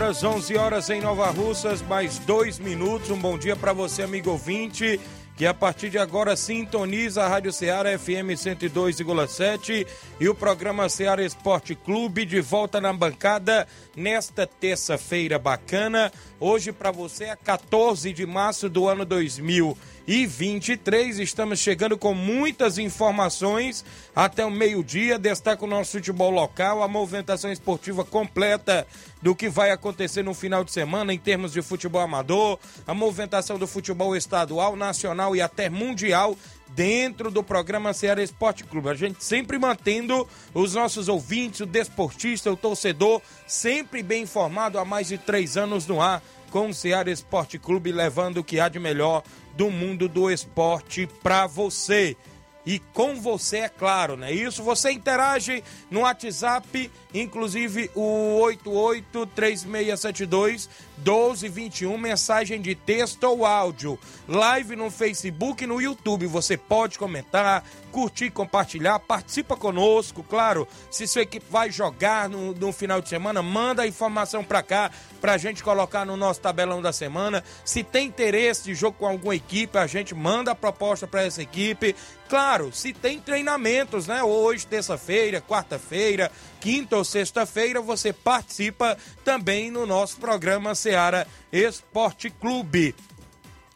Horas, 11 horas em Nova Russas, mais dois minutos. Um bom dia para você, amigo ouvinte, que a partir de agora sintoniza a Rádio Ceará FM 102,7 e o programa Ceará Esporte Clube de volta na bancada nesta terça-feira bacana. Hoje para você é 14 de março do ano 2020 e 23. Estamos chegando com muitas informações até o meio-dia. Destaca o nosso futebol local, a movimentação esportiva completa do que vai acontecer no final de semana em termos de futebol amador, a movimentação do futebol estadual, nacional e até mundial dentro do programa Ceará Esporte Clube. A gente sempre mantendo os nossos ouvintes, o desportista, o torcedor, sempre bem informado há mais de três anos no ar com o Ceará Esporte Clube, levando o que há de melhor do mundo do esporte para você. E com você, é claro, né? Isso você interage no WhatsApp, inclusive o 883672 1221, mensagem de texto ou áudio. Live no Facebook e no YouTube. Você pode comentar, curtir, compartilhar, participa conosco, claro. Se sua equipe vai jogar no, no final de semana, manda a informação para cá pra gente colocar no nosso tabelão da semana. Se tem interesse de jogo com alguma equipe, a gente manda a proposta para essa equipe. Claro, se tem treinamentos, né? Hoje, terça-feira, quarta-feira, quinta ou sexta-feira, você participa também no nosso programa Seara Esporte Clube.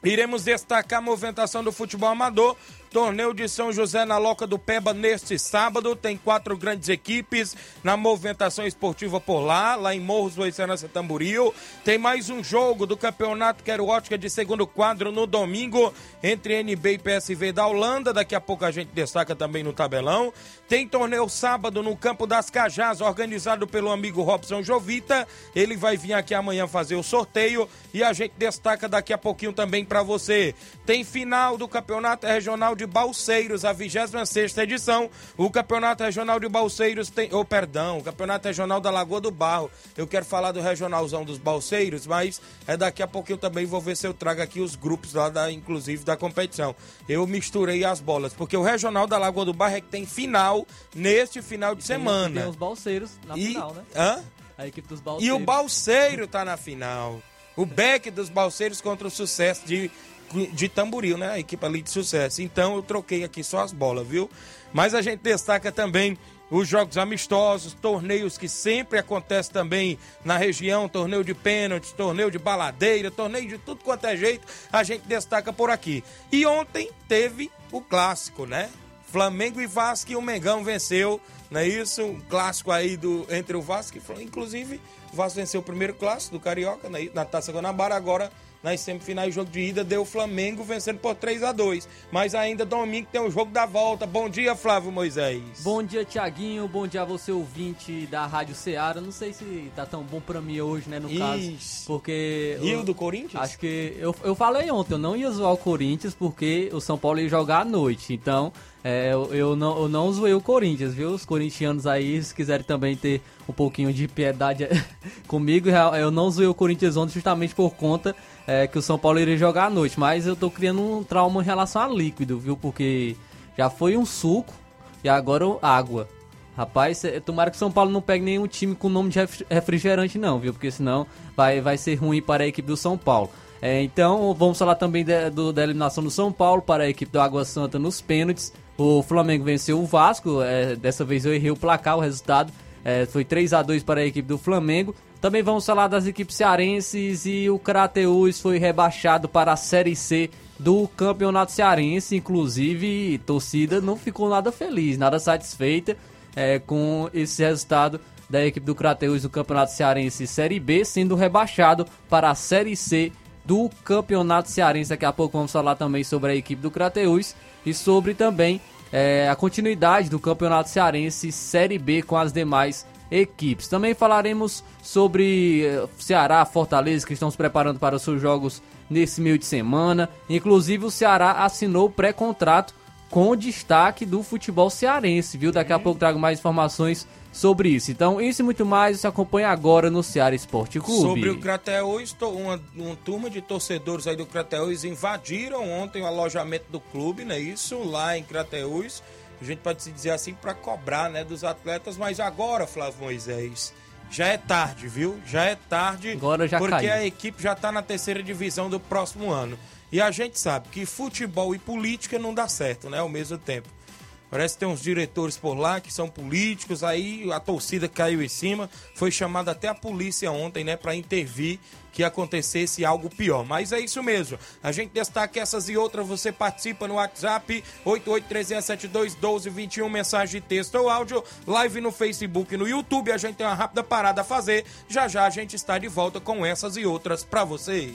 Iremos destacar a movimentação do futebol amador Torneio de São José na Loca do Peba neste sábado. Tem quatro grandes equipes na movimentação esportiva por lá, lá em Morros do Excelência Tamboril. Tem mais um jogo do Campeonato Quero Ótica de segundo quadro no domingo entre NB e PSV da Holanda. Daqui a pouco a gente destaca também no tabelão. Tem torneio sábado no Campo das Cajás, organizado pelo amigo Robson Jovita. Ele vai vir aqui amanhã fazer o sorteio e a gente destaca daqui a pouquinho também para você. Tem final do Campeonato Regional de Balseiros, a 26 edição. O Campeonato Regional de Balseiros tem. Oh, perdão, o Campeonato Regional da Lagoa do Barro. Eu quero falar do Regionalzão dos Balseiros, mas é daqui a eu também vou ver se eu trago aqui os grupos lá, da, inclusive, da competição. Eu misturei as bolas, porque o Regional da Lagoa do Barro é que tem final neste final de semana. Tem os Balseiros na e... final, né? Hã? A equipe dos Balseiros. E o Balseiro tá na final. O Beck dos Balseiros contra o sucesso de de Tamboril, né? A equipe ali de sucesso. Então eu troquei aqui só as bolas, viu? Mas a gente destaca também os jogos amistosos, torneios que sempre acontecem também na região, torneio de pênaltis, torneio de baladeira, torneio de tudo quanto é jeito, a gente destaca por aqui. E ontem teve o clássico, né? Flamengo e Vasco e o Mengão venceu, não é isso? Um clássico aí do, entre o Vasco e Inclusive, o Vasco venceu o primeiro clássico do Carioca né? na Taça Guanabara, agora nas semifinais, jogo de ida, deu o Flamengo vencendo por 3 a 2 Mas ainda domingo tem o jogo da volta. Bom dia, Flávio Moisés. Bom dia, Tiaguinho. Bom dia a você, ouvinte da Rádio Ceará. Não sei se tá tão bom pra mim hoje, né, no Isso. caso. Porque. Rio do Corinthians? Acho que. Eu, eu falei ontem, eu não ia zoar o Corinthians porque o São Paulo ia jogar à noite. Então. É, eu, eu, não, eu não zoei o Corinthians, viu? Os corintianos aí, se quiserem também ter um pouquinho de piedade comigo, eu não zoei o Corinthians ontem justamente por conta é, que o São Paulo iria jogar à noite. Mas eu tô criando um trauma em relação a líquido, viu? Porque já foi um suco e agora água. Rapaz, tomara que o São Paulo não pegue nenhum time com nome de refrigerante, não, viu? Porque senão vai, vai ser ruim para a equipe do São Paulo. É, então, vamos falar também de, do, da eliminação do São Paulo para a equipe do Água Santa nos pênaltis. O Flamengo venceu o Vasco, é, dessa vez eu errei o placar, o resultado É, foi 3 a 2 para a equipe do Flamengo. Também vamos falar das equipes cearenses e o Crateus foi rebaixado para a Série C do Campeonato Cearense. Inclusive, torcida não ficou nada feliz, nada satisfeita é, com esse resultado da equipe do Crateus do Campeonato Cearense Série B, sendo rebaixado para a Série C do Campeonato Cearense. Daqui a pouco vamos falar também sobre a equipe do Crateus e sobre também é, a continuidade do Campeonato Cearense Série B com as demais equipes. Também falaremos sobre eh, Ceará, Fortaleza, que estão se preparando para os seus jogos nesse meio de semana. Inclusive, o Ceará assinou pré-contrato com destaque do futebol cearense, viu? Daqui a pouco trago mais informações sobre isso. Então, isso e muito mais você acompanha agora no Ceará Esporte Clube. Sobre o Crateus, uma, uma turma de torcedores aí do Crateus invadiram ontem o alojamento do clube, não é isso? Lá em Crateus a gente pode se dizer assim, para cobrar né, dos atletas, mas agora, Flávio Moisés, já é tarde, viu? Já é tarde. Agora já Porque caiu. a equipe já está na terceira divisão do próximo ano. E a gente sabe que futebol e política não dá certo, né? Ao mesmo tempo. Parece que tem uns diretores por lá que são políticos, aí a torcida caiu em cima. Foi chamada até a polícia ontem, né, para intervir que acontecesse algo pior. Mas é isso mesmo. A gente destaca essas e outras. Você participa no WhatsApp 8836721221, mensagem de texto ou áudio, live no Facebook e no YouTube. A gente tem uma rápida parada a fazer. Já já a gente está de volta com essas e outras para você.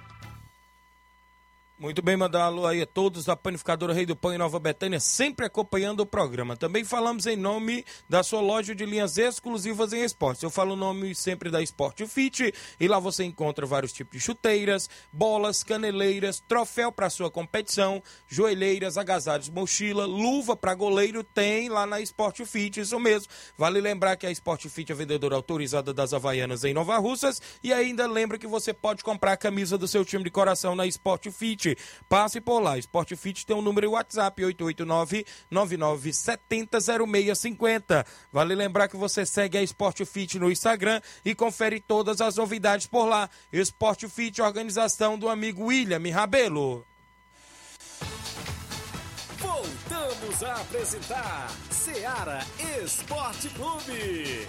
Muito bem, mandar um alô aí a todos da Panificadora Rei do Pão em Nova Betânia, sempre acompanhando o programa. Também falamos em nome da sua loja de linhas exclusivas em esportes. Eu falo o nome sempre da Sport Fit e lá você encontra vários tipos de chuteiras, bolas, caneleiras, troféu para sua competição, joelheiras, agasalhos, mochila, luva para goleiro, tem lá na Sport Fit, isso mesmo. Vale lembrar que a Sport Fit é vendedora autorizada das Havaianas em Nova Russas e ainda lembra que você pode comprar a camisa do seu time de coração na Sport Fit. Passe por lá. Sport Fit tem um número WhatsApp 889-9970-0650. Vale lembrar que você segue a Sport Fit no Instagram e confere todas as novidades por lá. Sport Fit, organização do amigo William Rabelo. Voltamos a apresentar Seara Esporte Clube.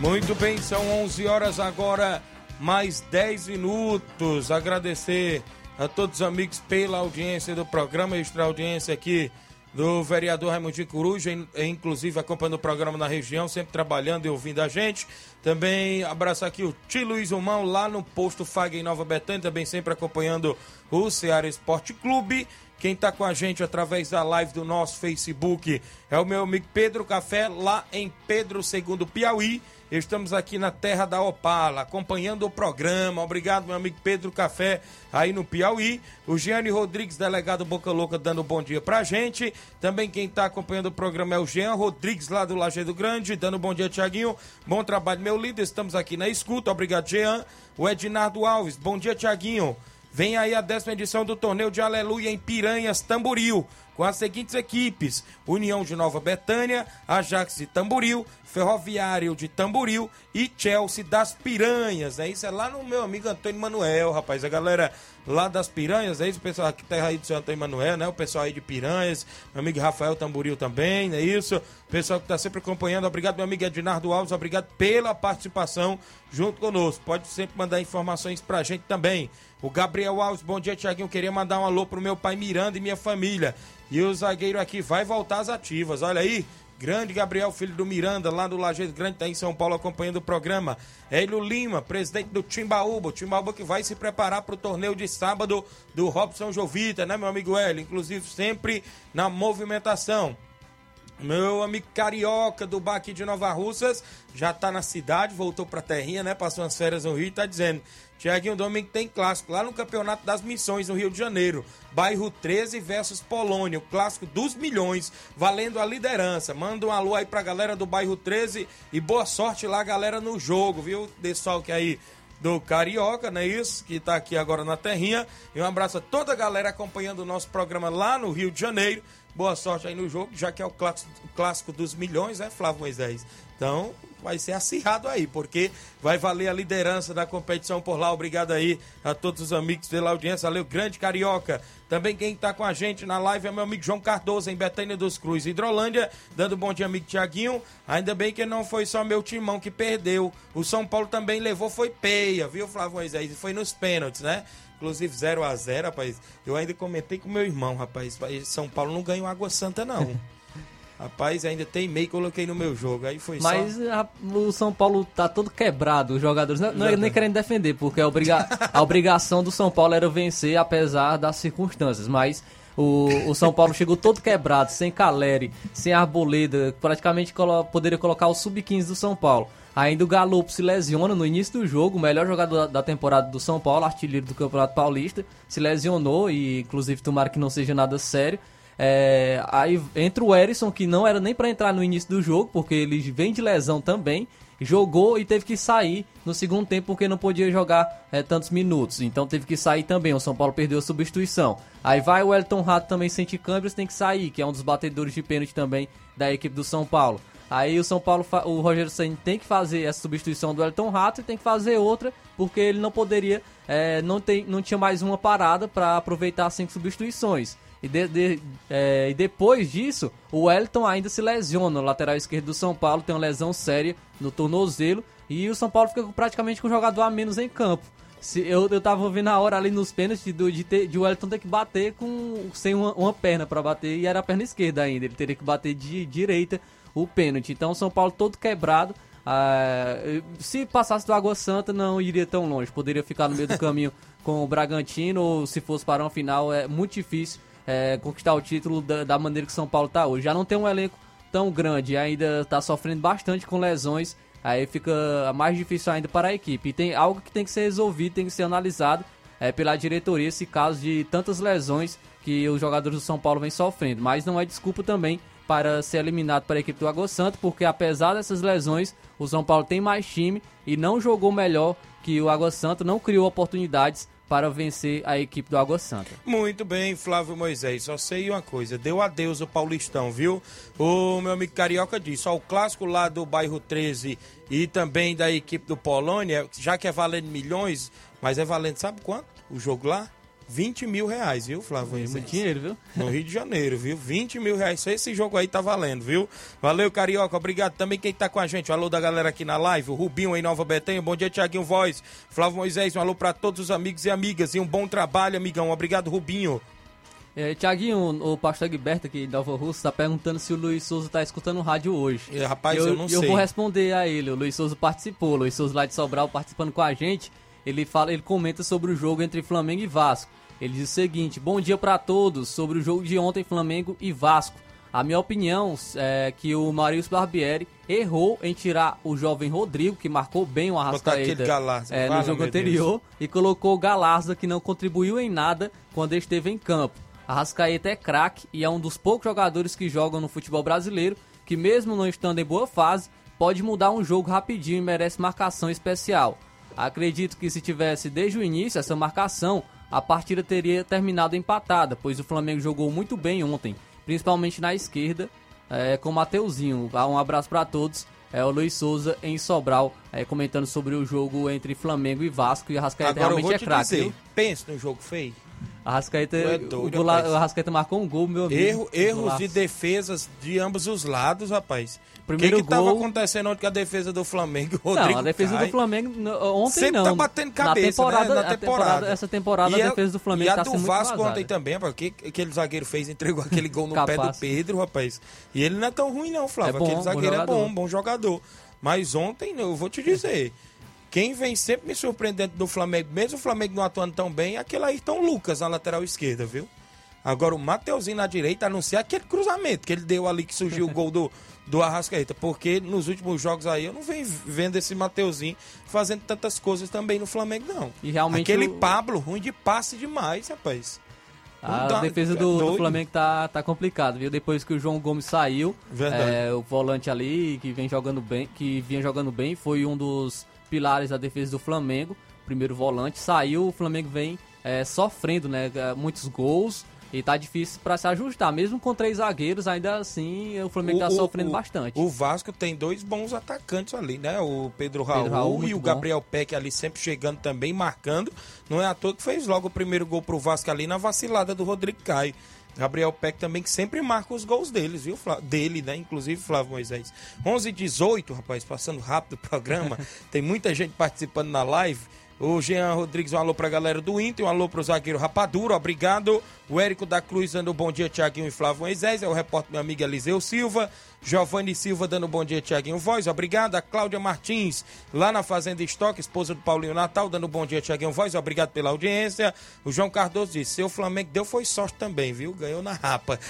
Muito bem, são 11 horas agora, mais 10 minutos. Agradecer a todos os amigos pela audiência do programa, extra audiência aqui do vereador Raimundo Coruja, inclusive acompanhando o programa na região, sempre trabalhando e ouvindo a gente. Também abraço aqui o Tio Luiz Humão, lá no posto Fag em Nova Betânia, também sempre acompanhando o Ceará Esporte Clube. Quem está com a gente através da live do nosso Facebook é o meu amigo Pedro Café, lá em Pedro II Piauí. Estamos aqui na terra da Opala, acompanhando o programa. Obrigado, meu amigo Pedro Café, aí no Piauí. O Gianni Rodrigues, delegado Boca Louca, dando um bom dia pra gente. Também quem está acompanhando o programa é o Jean Rodrigues, lá do Lajeado Grande, dando um bom dia, Tiaguinho. Bom trabalho, meu líder. Estamos aqui na escuta. Obrigado, Jean. O Ednardo Alves, bom dia, Tiaguinho. Vem aí a décima edição do torneio de Aleluia em Piranhas, Tamboril com as seguintes equipes: União de Nova Betânia, Ajax de Tamboril, Ferroviário de Tamboril e Chelsea das Piranhas. É isso é lá no meu amigo Antônio Manuel, rapaz. A galera lá das Piranhas, é isso, pessoal aqui terra aí do seu Antônio Manuel, né? O pessoal aí de Piranhas, meu amigo Rafael Tamboril também, é isso? Pessoal que está sempre acompanhando, obrigado meu amigo Ednardo Alves, obrigado pela participação junto conosco. Pode sempre mandar informações pra gente também. O Gabriel Alves, bom dia, Tiaguinho. Queria mandar um alô pro meu pai Miranda e minha família. E o zagueiro aqui vai voltar às ativas. Olha aí, Grande Gabriel, filho do Miranda, lá do Lajeado Grande, está em São Paulo acompanhando o programa. Hélio Lima, presidente do Timbaúba. O Timbaúba que vai se preparar para o torneio de sábado do Robson Jovita, né, meu amigo Hélio? Inclusive sempre na movimentação. Meu amigo Carioca do bar aqui de Nova Russas já tá na cidade, voltou pra terrinha, né? Passou umas férias no Rio e tá dizendo: Tiaguinho Domingo tem clássico lá no Campeonato das Missões no Rio de Janeiro. Bairro 13 versus Polônia, o clássico dos milhões, valendo a liderança. Manda um alô aí pra galera do bairro 13 e boa sorte lá, galera, no jogo, viu? Desfalque aí do Carioca, não é isso? Que tá aqui agora na terrinha. E um abraço a toda a galera acompanhando o nosso programa lá no Rio de Janeiro. Boa sorte aí no jogo, já que é o clássico, dos milhões, né, Flávio Moisés? Então, vai ser acirrado aí, porque vai valer a liderança da competição por lá. Obrigado aí a todos os amigos pela audiência. Valeu, grande carioca. Também quem está com a gente na live é meu amigo João Cardoso, em Betânia dos Cruz, Hidrolândia, dando bom dia, amigo Tiaguinho. Ainda bem que não foi só meu timão que perdeu. O São Paulo também levou, foi peia, viu, Flávio Moisés? Foi nos pênaltis, né? Inclusive 0 a 0 rapaz. Eu ainda comentei com meu irmão, rapaz. São Paulo não ganhou Água Santa, não. Rapaz, ainda tem meio coloquei no meu jogo. Aí foi Mas só... a, o São Paulo tá todo quebrado, os jogadores. Não, não é nem querendo defender, porque a, obriga a obrigação do São Paulo era vencer, apesar das circunstâncias. Mas o, o São Paulo chegou todo quebrado, sem Caleri, sem Arboleda. Praticamente colo poderia colocar o sub-15 do São Paulo. Ainda o Galo se lesiona no início do jogo, o melhor jogador da temporada do São Paulo, artilheiro do Campeonato Paulista, se lesionou e inclusive tomara que não seja nada sério. É, aí entra o Erisson, que não era nem para entrar no início do jogo, porque ele vem de lesão também. Jogou e teve que sair no segundo tempo porque não podia jogar é, tantos minutos. Então teve que sair também. O São Paulo perdeu a substituição. Aí vai o Elton Rato também sente câmbios, tem que sair, que é um dos batedores de pênalti também da equipe do São Paulo. Aí o São Paulo, o Rogério Senna tem que fazer essa substituição do Elton Rato e tem que fazer outra, porque ele não poderia, é, não, tem, não tinha mais uma parada para aproveitar cinco substituições. E, de, de, é, e depois disso, o Elton ainda se lesiona. O lateral esquerdo do São Paulo tem uma lesão séria no tornozelo. E o São Paulo fica praticamente com o jogador a menos em campo. Se, eu, eu tava vendo a hora ali nos pênaltis de, de, ter, de o Elton ter que bater com, sem uma, uma perna para bater. E era a perna esquerda ainda. Ele teria que bater de direita o pênalti. Então o São Paulo todo quebrado. Ah, se passasse do Água Santa, não iria tão longe. Poderia ficar no meio do caminho com o Bragantino. Ou se fosse para um final, é muito difícil é, conquistar o título da, da maneira que o São Paulo está hoje. Já não tem um elenco tão grande, ainda está sofrendo bastante com lesões. Aí fica mais difícil ainda para a equipe. E tem algo que tem que ser resolvido, tem que ser analisado é, pela diretoria esse caso de tantas lesões que os jogadores do São Paulo vêm sofrendo. Mas não é desculpa também para ser eliminado para a equipe do Água Santa, porque apesar dessas lesões, o São Paulo tem mais time e não jogou melhor que o Água Santa, não criou oportunidades para vencer a equipe do Água Santa. Muito bem, Flávio Moisés. Só sei uma coisa, deu adeus o Paulistão, viu? O meu amigo Carioca disse, ó, o clássico lá do bairro 13 e também da equipe do Polônia, já que é valendo milhões, mas é valendo sabe quanto? O jogo lá? 20 mil reais, viu, Flávio? É muito dinheiro, viu? No Rio de Janeiro, viu? 20 mil reais. Só esse jogo aí tá valendo, viu? Valeu, Carioca. Obrigado também quem tá com a gente. Um alô da galera aqui na live. O Rubinho em Nova Betânia. Bom dia, Tiaguinho Voz. Flávio Moisés, um alô pra todos os amigos e amigas. E um bom trabalho, amigão. Obrigado, Rubinho. É, Tiaguinho, o pastor Gilberto aqui de Nova Russa tá perguntando se o Luiz Souza tá escutando o rádio hoje. É, rapaz, eu, eu não eu sei. Eu vou responder a ele. O Luiz Souza participou. O Luiz Souza lá de Sobral participando com a gente. Ele fala, ele comenta sobre o jogo entre Flamengo e Vasco. Ele diz o seguinte: Bom dia para todos sobre o jogo de ontem Flamengo e Vasco. A minha opinião é que o Marius Barbieri errou em tirar o jovem Rodrigo, que marcou bem o Arrascaeta é, no jogo anterior, Deus. e colocou o Galarza, que não contribuiu em nada quando esteve em campo. Arrascaeta é craque e é um dos poucos jogadores que jogam no futebol brasileiro que, mesmo não estando em boa fase, pode mudar um jogo rapidinho e merece marcação especial. Acredito que se tivesse desde o início essa marcação, a partida teria terminado empatada, pois o Flamengo jogou muito bem ontem. principalmente na esquerda, é, com o Mateuzinho. Um abraço para todos. É o Luiz Souza em Sobral, é, comentando sobre o jogo entre Flamengo e Vasco. E a Rascaeta Agora eu realmente vou é te craque. dizer, viu? pensa no jogo feio. A Rascaeta, é o, doido, o Arrascaeta marcou um gol, meu amigo. Erro, erros de defesas de ambos os lados, rapaz. Primeiro o que, que tava gol- acontecendo ontem com a defesa do Flamengo? O Rodrigo Não, a defesa Caio do Flamengo ontem Sempre não. tá batendo cabeça, na temporada, né? Na a temporada. Essa temporada E a defesa do Flamengo e a tá do sendo Vasco ontem também, rapaz. O que aquele zagueiro fez? Entregou aquele gol no pé do. Pedro, rapaz. E ele não é tão ruim não, Flávio. É bom, aquele bom zagueiro é jogador. bom, bom jogador. Mas ontem, eu vou te dizer... Quem vem sempre me surpreendendo do Flamengo, mesmo o Flamengo não atuando tão bem, é aquele Ayrton Lucas na lateral esquerda, viu? Agora o Mateuzinho na direita, a não ser aquele cruzamento que ele deu ali que surgiu o gol do, do Arrascaeta. Porque nos últimos jogos aí eu não venho vendo esse Mateuzinho fazendo tantas coisas também no Flamengo, não. E realmente Aquele o- Pablo, ruim de passe demais, rapaz. A dá- defesa é do, do. Flamengo tá, tá complicado, viu? Depois que o João Gomes saiu, é, o volante ali que vem jogando bem, que vinha jogando bem, foi um dos pilares da defesa do Flamengo. Primeiro volante saiu, o Flamengo vem é, sofrendo, né? é, Muitos gols e tá difícil para se ajustar. Mesmo com três zagueiros, ainda assim o Flamengo tá sofrendo bastante. O Vasco tem dois bons atacantes ali, né? O Pedro Raul, Pedro Raul, e o bom. Gabriel Peck ali sempre chegando também, marcando. Não é à toa que fez logo o primeiro gol pro Vasco ali na vacilada do Rodrigo Caio. Gabriel Peck também que sempre marca os gols deles, viu? Dele, né? Inclusive Flávio Moisés. 11 e 18, rapaz, passando rápido o programa. tem muita gente participando na live. O Jean Rodrigues, um alô pra galera do Inter, um alô pro zagueiro Rapadura, obrigado. O Érico da Cruz dando bom dia, Tiaguinho e Flávio Moisés. É o repórter meu amigo Eliseu Silva. Giovanni Silva dando bom dia, Tiaguinho Voz, obrigado. A Cláudia Martins, lá na Fazenda Estoque, esposa do Paulinho Natal, dando bom dia, Tiaguinho Voz, obrigado pela audiência. O João Cardoso disse: seu Flamengo deu foi sorte também, viu? Ganhou na rapa.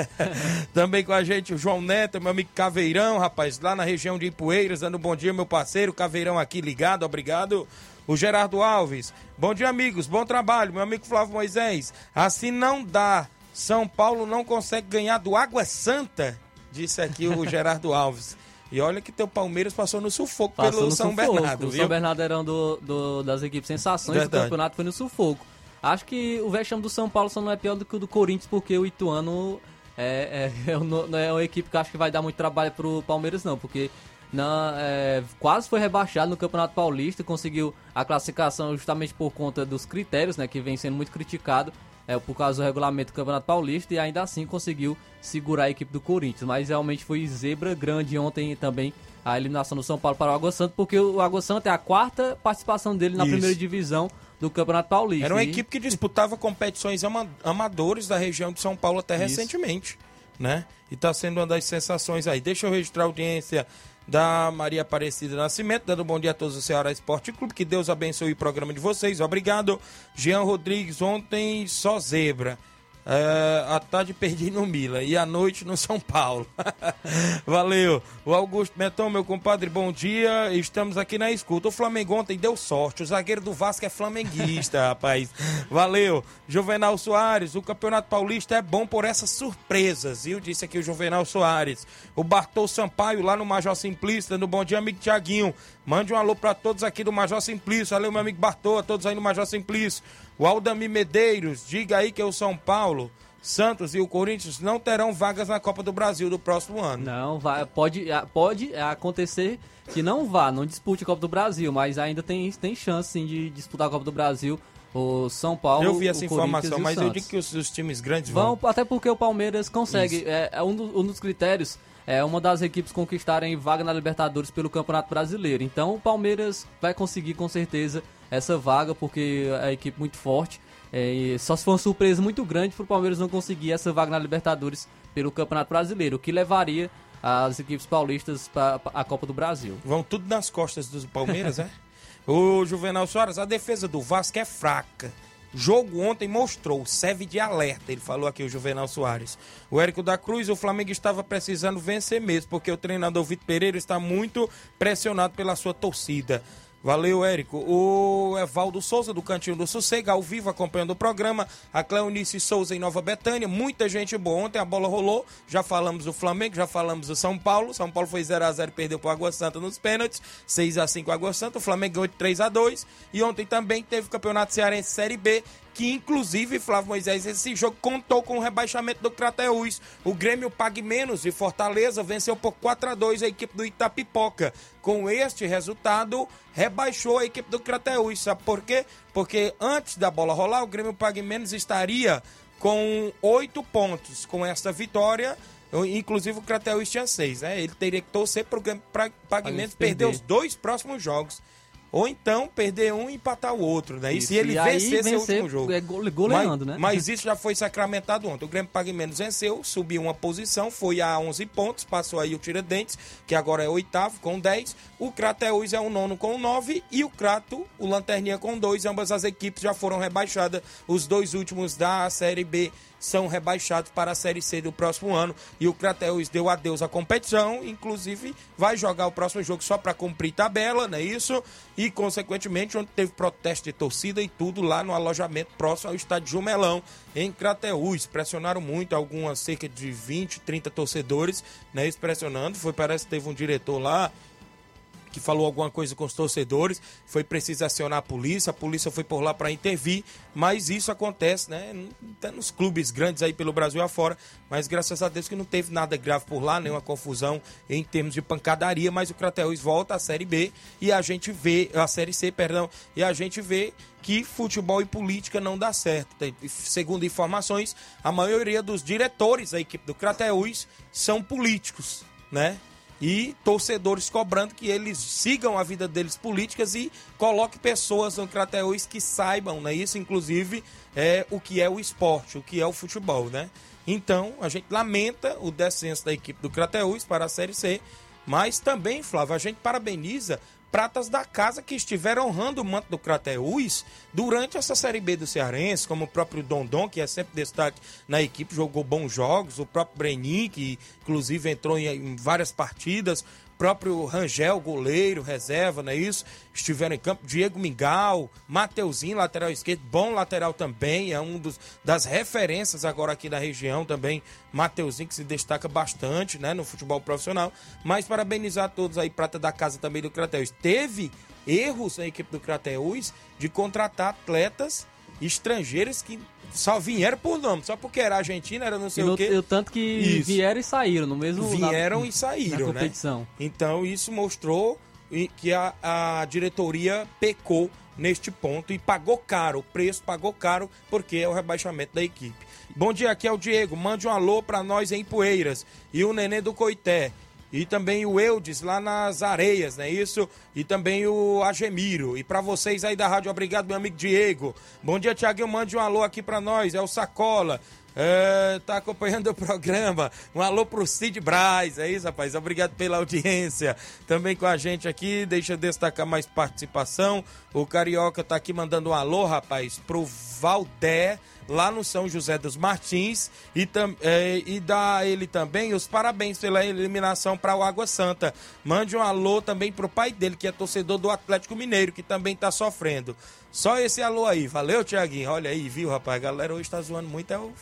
também com a gente o João Neto, meu amigo Caveirão, rapaz, lá na região de Ipueiras, dando bom dia, meu parceiro. Caveirão aqui ligado, obrigado. O Gerardo Alves, bom dia, amigos, bom trabalho, meu amigo Flávio Moisés. Assim não dá. São Paulo não consegue ganhar do Água Santa, disse aqui o Gerardo Alves. E olha que teu Palmeiras passou no sufoco Passou pelo no São sufoco. Bernardo, O? São Bernardo era um do, do- das equipes sensações Verdade. do campeonato, foi no sufoco. Acho que o vexame do São Paulo só não é pior do que o do Corinthians, porque o Ituano é, é, é não é uma equipe que acho que vai dar muito trabalho pro Palmeiras, não, porque na, é, quase foi rebaixado no Campeonato Paulista, conseguiu a classificação justamente por conta dos critérios, né, que vem sendo muito criticado é, por causa do regulamento do Campeonato Paulista, e ainda assim conseguiu segurar a equipe do Corinthians. Mas realmente foi zebra grande ontem também a eliminação do São Paulo para o Água Santa, porque o Água Santa é a quarta participação dele na Isso. primeira divisão do Campeonato Paulista. Era uma E- equipe que disputava competições ama- amadores da região de São Paulo até Isso. recentemente, né? E tá sendo uma das sensações aí. Deixa eu registrar a audiência da Maria Aparecida Nascimento, dando um bom dia a todos do Ceará Esporte Clube. Que Deus abençoe o programa de vocês. Obrigado. Jean Rodrigues, ontem só zebra. É, a tarde perdi no Mila e à noite no São Paulo. Valeu. O Augusto Meton, meu compadre, bom dia. Estamos aqui na escuta. O Flamengo ontem deu sorte. O zagueiro do Vasco é flamenguista, rapaz. Valeu. Juvenal Soares, o Campeonato Paulista é bom por essas surpresas, viu? Disse aqui o Juvenal Soares. O Bartol Sampaio, lá no Major Simplício, no Bom Dia, amigo Tiaguinho. Mande um alô pra todos aqui do Major Simplício. Valeu, meu amigo Bartol, a todos aí no Major Simplício. O Aldami Medeiros, diga aí que é o São Paulo, Santos e o Corinthians não terão vagas na Copa do Brasil do próximo ano. Não, vai, pode, pode acontecer que não vá, não dispute a Copa do Brasil, mas ainda tem, tem chance sim de disputar a Copa do Brasil. O São Paulo. eu vi essa o informação, e mas eu digo que os, os times grandes vão. Vão, até porque o Palmeiras consegue. É, é um, do- um dos critérios é uma das equipes conquistarem vaga na Libertadores pelo Campeonato Brasileiro. Então o Palmeiras vai conseguir com certeza essa vaga, porque é a equipe muito forte. É, e só se for uma surpresa muito grande para o Palmeiras não conseguir essa vaga na Libertadores pelo Campeonato Brasileiro, o que levaria as equipes paulistas para a Copa do Brasil. Vão tudo nas costas do Palmeiras, é? O Juvenal Soares, a defesa do Vasco é fraca. Jogo ontem mostrou, serve de alerta, ele falou aqui o Juvenal Soares. O Érico da Cruz, o Flamengo estava precisando vencer mesmo, porque o treinador Vitor Pereira está muito pressionado pela sua torcida. Valeu, Érico. O Evaldo Souza, do Cantinho do Sossego, ao vivo, acompanhando o programa. A Cleonice Souza, em Nova Betânia. Muita gente boa. Ontem a bola rolou. Já falamos do Flamengo, já falamos do São Paulo. São Paulo foi 0x0 e perdeu para o Água Santa nos pênaltis. 6x5 Água Santa. O Flamengo ganhou de 3x2. E ontem também teve o Campeonato Cearense Série B. que inclusive, Flávio Moisés, esse jogo contou com o rebaixamento do Crateús. O Grêmio Pague Menos de Fortaleza venceu por 4 a 2 a equipe do Itapipoca. Com este resultado, rebaixou a equipe do Crateús. Sabe por quê? Porque antes da bola rolar, o Grêmio Pague Menos estaria com oito pontos. Com essa vitória, inclusive o Crateús tinha seis, né? Ele teria que torcer para o Grêmio Pague Menos perder os dois próximos jogos ou então perder um e empatar o outro, né? E se ele e vencer seu último jogo. É goleando, mas, né? Mas isso já foi sacramentado ontem. O Grêmio Pague Menos venceu, subiu uma posição, foi a 11 pontos, passou aí o Tiradentes, que agora é oitavo com 10. O Crateus é o nono com 9 e o Crato, o Lanterninha com 2. Ambas as equipes já foram rebaixadas, os dois últimos da Série B são rebaixados para a Série C do próximo ano. E o Crateus deu adeus à competição, inclusive vai jogar o próximo jogo só para cumprir tabela, não é isso? E, consequentemente, onde teve protesto de torcida e tudo lá no alojamento próximo ao estádio Jumelão, em Crateus. Pressionaram muito, algumas cerca de 20, 30 torcedores, né? Pressionando. Foi, parece que teve um diretor lá que falou alguma coisa com os torcedores, foi preciso acionar a polícia, a polícia foi por lá para intervir, mas isso acontece, né? Até nos clubes grandes aí pelo Brasil afora, mas graças a Deus que não teve nada grave por lá, nenhuma confusão em termos de pancadaria, mas o Crateus volta à Série B e a gente vê, a Série C, perdão, e a gente vê que futebol e política não dá certo. Segundo informações, a maioria dos diretores da equipe do Crateus são políticos, né? E torcedores cobrando que eles sigam a vida deles políticas e coloque pessoas no Crateus que saibam, né? Isso, inclusive, é o que é o esporte, o que é o futebol, né? Então, a gente lamenta o descenso da equipe do Crateus para a Série C, mas também, Flávio, a gente parabeniza pratas da casa que estiveram honrando o manto do Crateús durante essa Série B do Cearense, como o próprio Dondon, que é sempre destaque na equipe, jogou bons jogos, o próprio Brenin, que inclusive entrou em, em várias partidas, próprio Rangel, goleiro, reserva, não é isso? Estiveram em campo. Diego Mingau, Mateuzinho, lateral esquerdo, bom lateral também, é um dos, das referências agora aqui da região também. Mateuzinho, que se destaca bastante, né, no futebol profissional. Mas parabenizar a todos aí, prata da casa também do Crateus. Teve erros na equipe do Crateus de contratar atletas estrangeiros que só vieram por nome, só porque era Argentina, era não sei no, o quê. Tanto que isso. vieram e saíram no mesmo Vieram na, e saíram, na né? competição. Né? Então isso mostrou que a, a diretoria pecou neste ponto e pagou caro, o preço pagou caro porque é o rebaixamento da equipe. Bom dia, aqui é o Diego. Mande um alô para nós em Poeiras e o Nenê do Coité e também o Eudes lá nas areias, né? Isso, e também o Agemiro. E para vocês aí da rádio, obrigado, meu amigo Diego. Bom dia, Tiaguinho, mande um alô aqui para nós, é o Sacola. É, tá acompanhando o programa. Um alô pro Cid Braz, é isso, rapaz? Obrigado pela audiência. Também com a gente aqui, deixa eu destacar mais participação. O Carioca tá aqui mandando um alô, rapaz, pro Valdé lá no São José dos Martins e, é, e dá ele também os parabéns pela eliminação para o Água Santa. Mande um alô também pro pai dele, que é torcedor do Atlético Mineiro, que também tá sofrendo. Só esse alô aí. Valeu, Tiaguinho. Olha aí, viu, rapaz? A galera hoje tá zoando muito. É o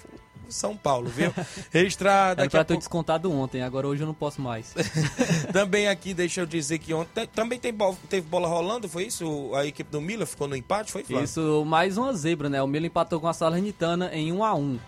são Paulo, viu? Registrar daqui Era pra ter pouco... descontado ontem, agora hoje eu não posso mais. também aqui, deixa eu dizer que ontem também tem bola, teve bola rolando, foi isso? A equipe do Mila ficou no empate, foi, Flávio? Isso, mais uma zebra, né? O Mila empatou com a Salernitana em 1 a 1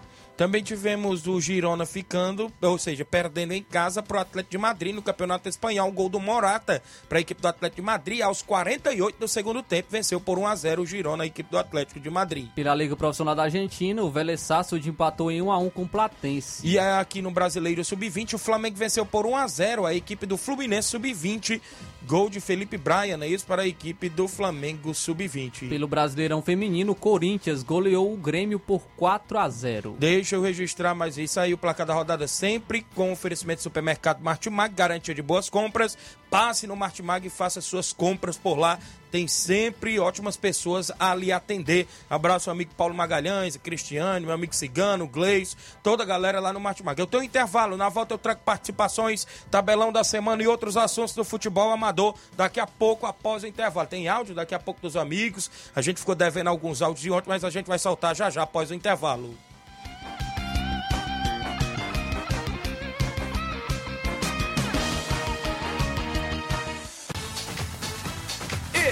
também tivemos o Girona ficando, ou seja, perdendo em casa para o Atlético de Madrid no Campeonato Espanhol. Um gol do Morata para a equipe do Atlético de Madrid. Aos 48 do segundo tempo, venceu por 1 a 0 o Girona, a equipe do Atlético de Madrid. Pela Liga Profissional da Argentina, o Vélez Sarsfield empatou em 1 a 1 com o Platense. E aqui no Brasileiro Sub-20, o Flamengo venceu por 1 a 0 a equipe do Fluminense Sub-20. Gol de Felipe Braia, é isso? Para a equipe do Flamengo Sub-20. Pelo Brasileirão Feminino, o Corinthians goleou o Grêmio por 4 a 0 Deixa eu registrar mais isso aí, o placar da rodada sempre com oferecimento do supermercado Martimag, garantia de boas compras. Passe no Martimag e faça suas compras por lá tem sempre ótimas pessoas a lhe atender. Abraço ao amigo Paulo Magalhães, Cristiane, meu amigo Cigano, Gleis, toda a galera lá no Martimag. Eu tenho um intervalo, na volta eu trago participações, tabelão da semana e outros assuntos do futebol amador daqui a pouco após o intervalo. Tem áudio daqui a pouco dos amigos, a gente ficou devendo alguns áudios de ontem, mas a gente vai soltar já já após o intervalo.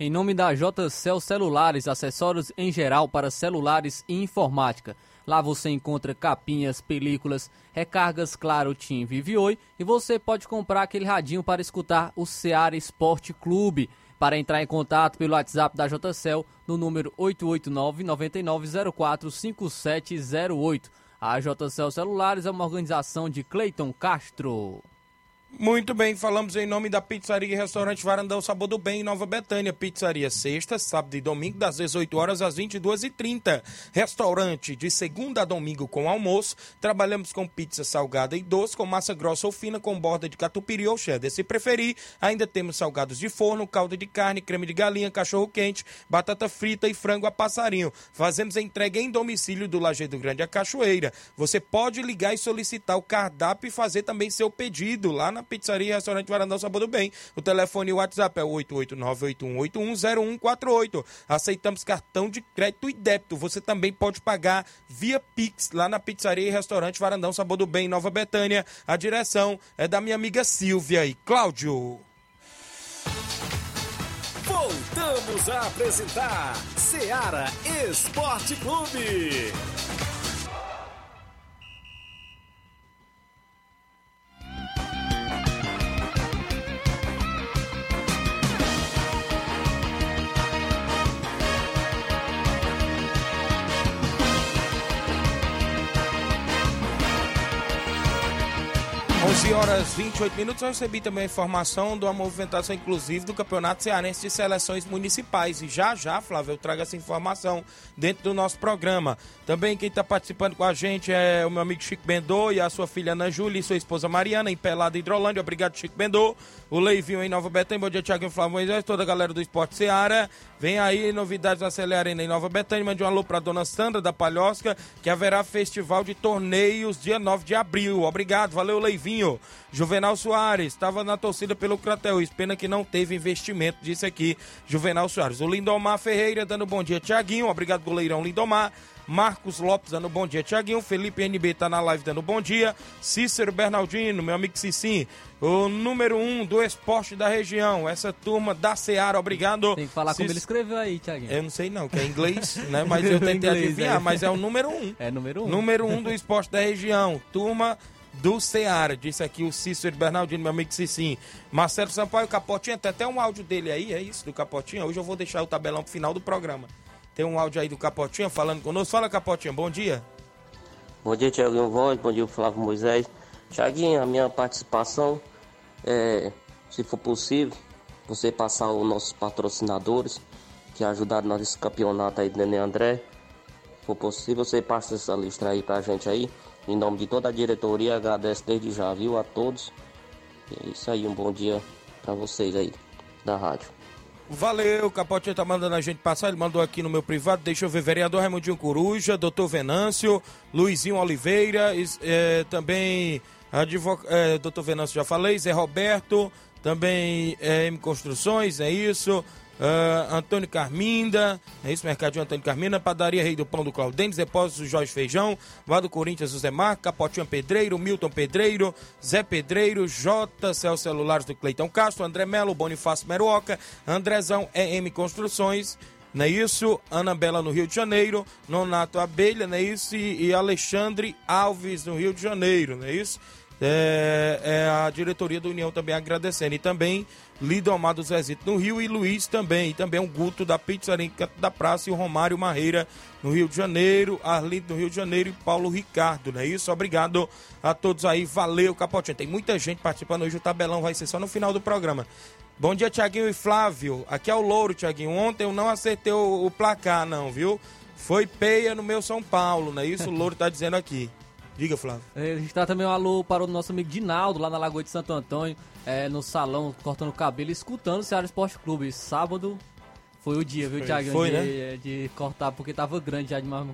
Em nome da JCL Celulares, acessórios em geral para celulares e informática. Lá você encontra capinhas, películas, recargas Claro, Tim, Vive Oi e você pode comprar aquele radinho para escutar o Seara Esporte Clube. Para entrar em contato pelo WhatsApp da JCL no número 889 9904 5708. A JCL Celulares é uma organização de Cleiton Castro. Muito bem, falamos em nome da Pizzaria e Restaurante Varandão Sabor do Bem em Nova Betânia. Pizzaria sexta, sábado e domingo, das 18 horas às 22h30. Restaurante de segunda a domingo com almoço. Trabalhamos com pizza salgada e doce, com massa grossa ou fina, com borda de catupiry ou cheddar. Se preferir, ainda temos salgados de forno, calda de carne, creme de galinha, cachorro quente, batata frita e frango a passarinho. Fazemos entrega em domicílio do Lajeado Grande a Cachoeira. Você pode ligar e solicitar o cardápio e fazer também seu pedido lá na Pizzaria e Restaurante Varandão Sabor do Bem. O telefone e o WhatsApp é 889-8181-0148. Aceitamos cartão de crédito e débito. Você também pode pagar via Pix lá na Pizzaria e Restaurante Varandão Sabor do Bem, Nova Betânia. A direção é da minha amiga Silvia e Cláudio. Voltamos a apresentar Seara Esporte Clube. 11 horas 28 minutos. Eu recebi também a informação de uma movimentação, inclusive, do Campeonato Cearense de Seleções Municipais. E já já, Flávio, eu trago essa informação dentro do nosso programa. Também quem está participando com a gente é o meu amigo Chico Bendô e a sua filha Ana Júlia e sua esposa Mariana, em Pelada Hidrolândia. Obrigado, Chico Bendô. O Leivinho em Nova Betânia. Bom dia, Thiago Flávio Moisés, toda a galera do Esporte Seara. Vem aí novidades da Cele Arena em Nova Betânia. Mande um alô para dona Sandra da Palhosca, que haverá festival de torneios dia 9 de abril. Obrigado, valeu, Leivinho. Juvenal Soares, estava na torcida pelo Crateus, pena que não teve investimento, disse aqui Juvenal Soares. O Lindomar Ferreira dando bom dia, Tiaguinho, obrigado goleirão Lindomar. Marcos Lopes dando bom dia, Tiaguinho. Felipe NB tá na live dando bom dia. Cícero Bernardino, meu amigo Cicim, o número um do esporte da região. Essa turma da Seara, obrigado. Tem que falar como Cic- ele escreveu aí, Thiaguinho. Eu não sei não, que é inglês, né? Mas eu tentei Inglês, adivinhar, é. mas é o número um. É número um. Número um do esporte da região. Turma do Ceará. Disse aqui o Cícero Bernardino, meu amigo Cicim. Marcelo Sampaio, Capotinha, tem até um áudio dele aí, é isso, do Capotinha? Hoje eu vou deixar o tabelão pro final do programa. Tem um áudio aí do Capotinha falando conosco. Fala, Capotinha, bom dia. Bom dia, Tiaguinho Voz, bom dia, Flávio Moisés. Tiaguinho, a minha participação é, se for possível, você passar os nossos patrocinadores que ajudaram nós nesse campeonato aí do Nenê André. Se for possível, você passa essa lista aí pra gente aí. Em nome de toda a diretoria, agradeço desde já, viu, a todos. E é isso aí, um bom dia pra vocês aí da rádio. Valeu, o Capotinha tá mandando a gente passar, ele mandou aqui no meu privado, deixa eu ver, vereador Raimundinho Coruja, doutor Venâncio, Luizinho Oliveira, é, também advoc... é, doutor Venâncio já falei, Zé Roberto, também é, M Construções, é isso, ah, Antônio Carminda, é isso, Mercadinho Antônio Carminda, Padaria Rei do Pão do Claudênis, Depósito Jorge Feijão, Vá do Corinthians, o Zé Marco, Capotinha Pedreiro, Milton Pedreiro, Zé Pedreiro, J, Cel Celulares do Cleitão Castro, André Melo, Bonifácio Meruoca, Andrezão EM Construções, não é isso? Ana Bela no Rio de Janeiro, Nonato Abelha, não é isso? E, e Alexandre Alves no Rio de Janeiro, não é isso? É, é a diretoria da União também agradecendo. E também Lidomar do Zezito no Rio e Luiz também. E também o Guto da Pizzaria da Praça e o Romário Marreira no Rio de Janeiro, Arlindo no Rio de Janeiro e Paulo Ricardo, não é isso? Obrigado a todos aí, valeu, Capotinho. Tem muita gente participando hoje, o tabelão vai ser só no final do programa. Bom dia, Tiaguinho e Flávio. Aqui é o Louro, Tiaguinho. Ontem eu não acertei o, o placar, não, viu? Foi peia no meu São Paulo, não é isso? O Louro tá dizendo aqui. Diga, Flávio. É, a gente tá também um alô para o nosso amigo Dinaldo, lá na Lagoa de Santo Antônio, é, no salão, cortando o cabelo, escutando o Ceará Esporte Clube. Sábado foi o dia, viu, Thiago? foi, de, né? de cortar, porque tava grande já demais.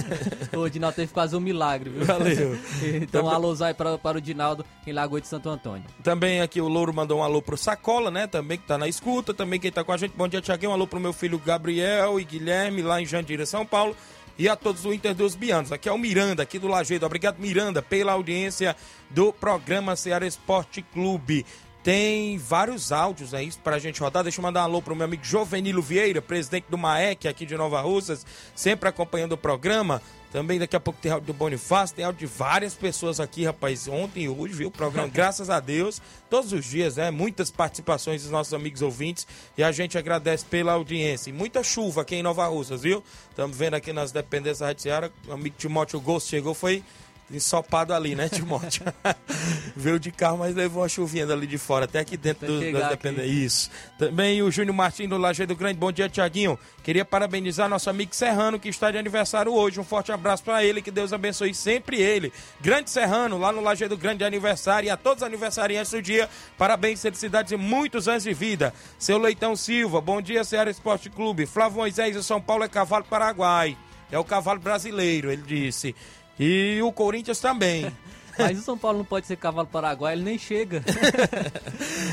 o Dinaldo teve quase um milagre, viu? Valeu. então, um alôzão aí para, para o Dinaldo em Lagoa de Santo Antônio. Também aqui o Louro mandou um alô pro Sacola, né? Também que tá na escuta. Também quem tá com a gente. Bom dia, Tiaguinho. Um alô pro meu filho Gabriel e Guilherme, lá em Jandira, São Paulo. E a todos do Inter dos Bianos. Aqui é o Miranda, aqui do Lajeado. Obrigado, Miranda, pela audiência do programa Ceará Esporte Clube. Tem vários áudios aí pra gente rodar. Deixa eu mandar um alô pro meu amigo Jovenilo Vieira, presidente do MAEC aqui de Nova Russas, sempre acompanhando o programa. Também daqui a pouco tem áudio do Bonifácio, tem áudio de várias pessoas aqui, rapaz. Ontem e hoje, viu? O programa, graças a Deus, todos os dias, né? Muitas participações dos nossos amigos ouvintes e a gente agradece pela audiência. E muita chuva aqui em Nova Russas, viu? Estamos vendo aqui nas dependências da Rádio Ceará. O amigo Timóteo Gosto chegou, foi ensopado ali, né, Timóteo? Veio de carro, mas levou uma chuvinha dali de fora, até aqui dentro do, das dependências. Isso. Também o Júnior Martins do Lajeado Grande. Bom dia, Tiaguinho. Queria parabenizar nosso amigo Serrano, que está de aniversário hoje. Um forte abraço para ele, que Deus abençoe sempre ele. Grande Serrano, lá no Lajeado Grande de aniversário. E a todos os aniversariantes do dia, parabéns, felicidades e muitos anos de vida. Seu Leitão Silva, bom dia, Ceará Esporte Clube. Flávio Moisés, o São Paulo é cavalo paraguai. É o cavalo brasileiro, ele disse. E o Corinthians também. Mas o São Paulo não pode ser cavalo paraguai, ele nem chega.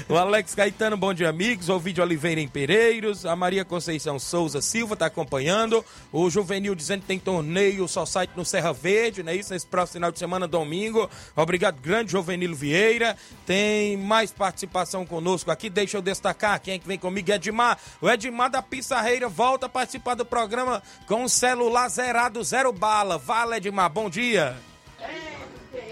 O Alex Caetano, bom dia, amigos. O Vídeo Oliveira em Pereiros. A Maria Conceição Souza Silva está acompanhando. O Juvenil dizendo que tem torneio só site no Serra Verde, não é isso? Nesse próximo final de semana, domingo. Obrigado, grande Juvenilo Vieira. Tem mais participação conosco aqui. Deixa eu destacar quem é que vem comigo. Edmar. O Edmar da Pissarreira volta a participar do programa com o celular zerado, zero bala. Vale, Edmar. Bom dia.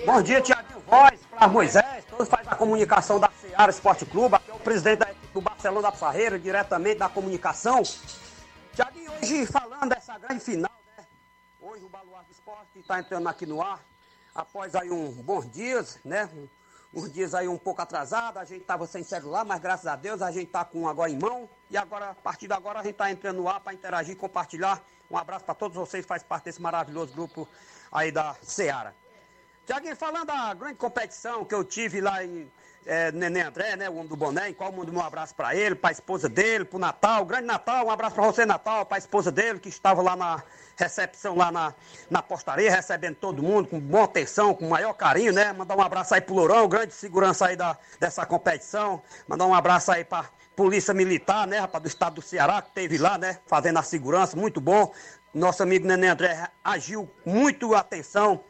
Bom dia, Tiaguinho Voz, Flávio Moisés, todos fazem a comunicação da Seara Esporte Clube, aqui é o presidente do Barcelona da Parreira, diretamente da comunicação. Tiaguinho, hoje falando dessa grande final, né? Hoje o Baluarte Esporte está entrando aqui no ar, após aí um bons dias, né? Uns dias aí um pouco atrasado, a gente estava sem celular, mas graças a Deus a gente está com um agora em mão. E agora, a partir de agora, a gente está entrando no ar para interagir, compartilhar. Um abraço para todos vocês que fazem parte desse maravilhoso grupo aí da Seara. Tiaguinho, falando da grande competição que eu tive lá em é, Neném André, né, o homem do boné, em qual mando um abraço para ele, para a esposa dele, para o Natal, grande Natal, um abraço para você, Natal, para a esposa dele, que estava lá na recepção, lá na, na postaria, recebendo todo mundo com boa atenção, com maior carinho, né, mandar um abraço aí pro Lourão, grande segurança aí da, dessa competição, mandar um abraço aí para Polícia Militar, né, rapaz, do estado do Ceará, que teve lá, né, fazendo a segurança, muito bom, nosso amigo Neném André agiu muito atenção,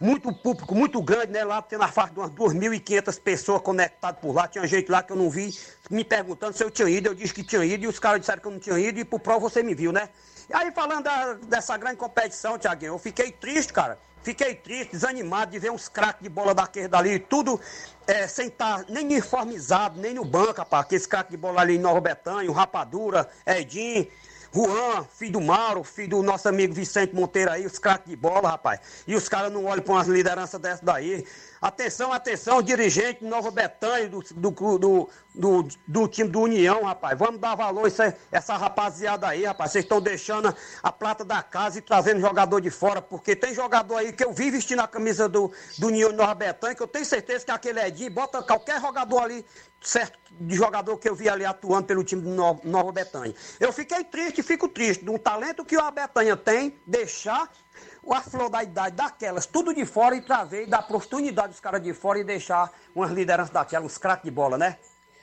muito público, muito grande, né? Lá tendo a faixa de umas 2.500 pessoas conectadas por lá. Tinha gente lá que eu não vi, me perguntando se eu tinha ido. Eu disse que tinha ido e os caras disseram que eu não tinha ido e por prova você me viu, né? E aí, falando da- dessa grande competição, Tiaguinho, eu fiquei triste, cara. Fiquei triste, desanimado de ver uns craques de bola daquele dali, tudo é, sem estar nem uniformizado, nem no banco, rapaz. Aqueles craques de bola ali em Nova Betânia, o Rapadura, Edinho. Juan, filho do Mauro, filho do nosso amigo Vicente Monteiro aí, os craques de bola, rapaz. E os caras não olham para umas lideranças dessas daí. Atenção, atenção, dirigente Nova Betânia, do, do, do, do, time do União, rapaz. Vamos dar valor a essa, rapaziada aí, rapaz. Vocês estão deixando a plata da casa e trazendo jogador de fora, porque tem jogador aí que eu vi vestindo a camisa do, do União Nova Betânia, que eu tenho certeza que aquele Edinho bota qualquer jogador ali certo de jogador que eu vi ali atuando pelo time No- Nova Betânia. Eu fiquei triste, fico triste, de um talento que a Betânia tem, deixar a flor da idade daquelas, tudo de fora e trazer, dar oportunidade dos caras de fora e deixar umas lideranças daquelas, uns craques de bola, né?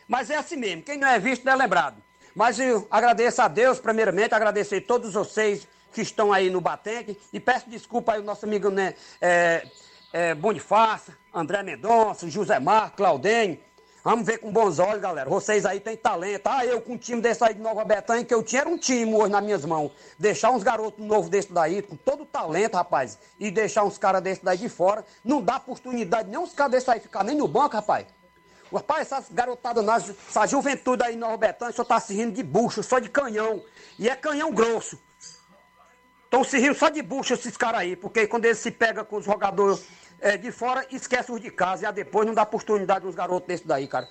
Mas é assim mesmo, quem não é visto não é lembrado. Mas eu agradeço a Deus, primeiramente, agradecer a todos vocês que estão aí no Batente e peço desculpa aí ao nosso amigo, né, é, é, Bonifácio, André Mendonça, José Mar, Claudênio, Vamos ver com bons olhos, galera. Vocês aí têm talento. Ah, eu com um time desse aí de Nova Betânia, que eu tinha era um time hoje nas minhas mãos. Deixar uns garotos novos desse daí, com todo o talento, rapaz, e deixar uns caras desse daí de fora, não dá oportunidade nem uns caras desse aí ficar nem no banco, rapaz. Rapaz, essas garotadas, essa juventude aí em Nova Betânia, só tá se rindo de bucho, só de canhão. E é canhão grosso. Estão se rindo só de bucho esses caras aí, porque quando eles se pegam com os jogadores é, de fora, esquece os de casa. E a depois não dá oportunidade uns garotos desses daí, cara.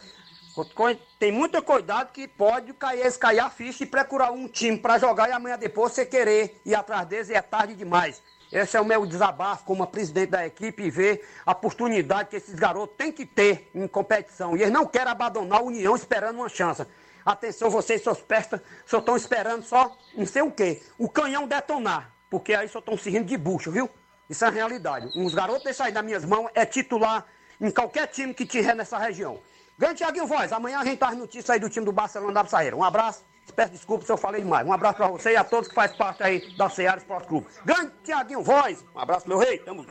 Tem muito cuidado que pode cair, cair a ficha e procurar um time para jogar e amanhã depois você querer ir atrás deles e é tarde demais. Esse é o meu desabafo como presidente da equipe e ver a oportunidade que esses garotos têm que ter em competição. E eles não querem abandonar a União esperando uma chance. Atenção, vocês, seus pestas, só estão esperando só não sei o quê. O canhão detonar. Porque aí só estão se rindo de bucho, viu? Isso é a realidade. Uns garotos desses aí nas minhas mãos é titular em qualquer time que tiver nessa região. Grande Tiaguinho Voz, amanhã a gente traz notícias aí do time do Barcelona da Saíra. Um abraço, peço desculpa se eu falei demais. Um abraço pra você e a todos que fazem parte aí da Ceará Esporte Clube. Grande Tiaguinho Voz, um abraço, meu rei, tamo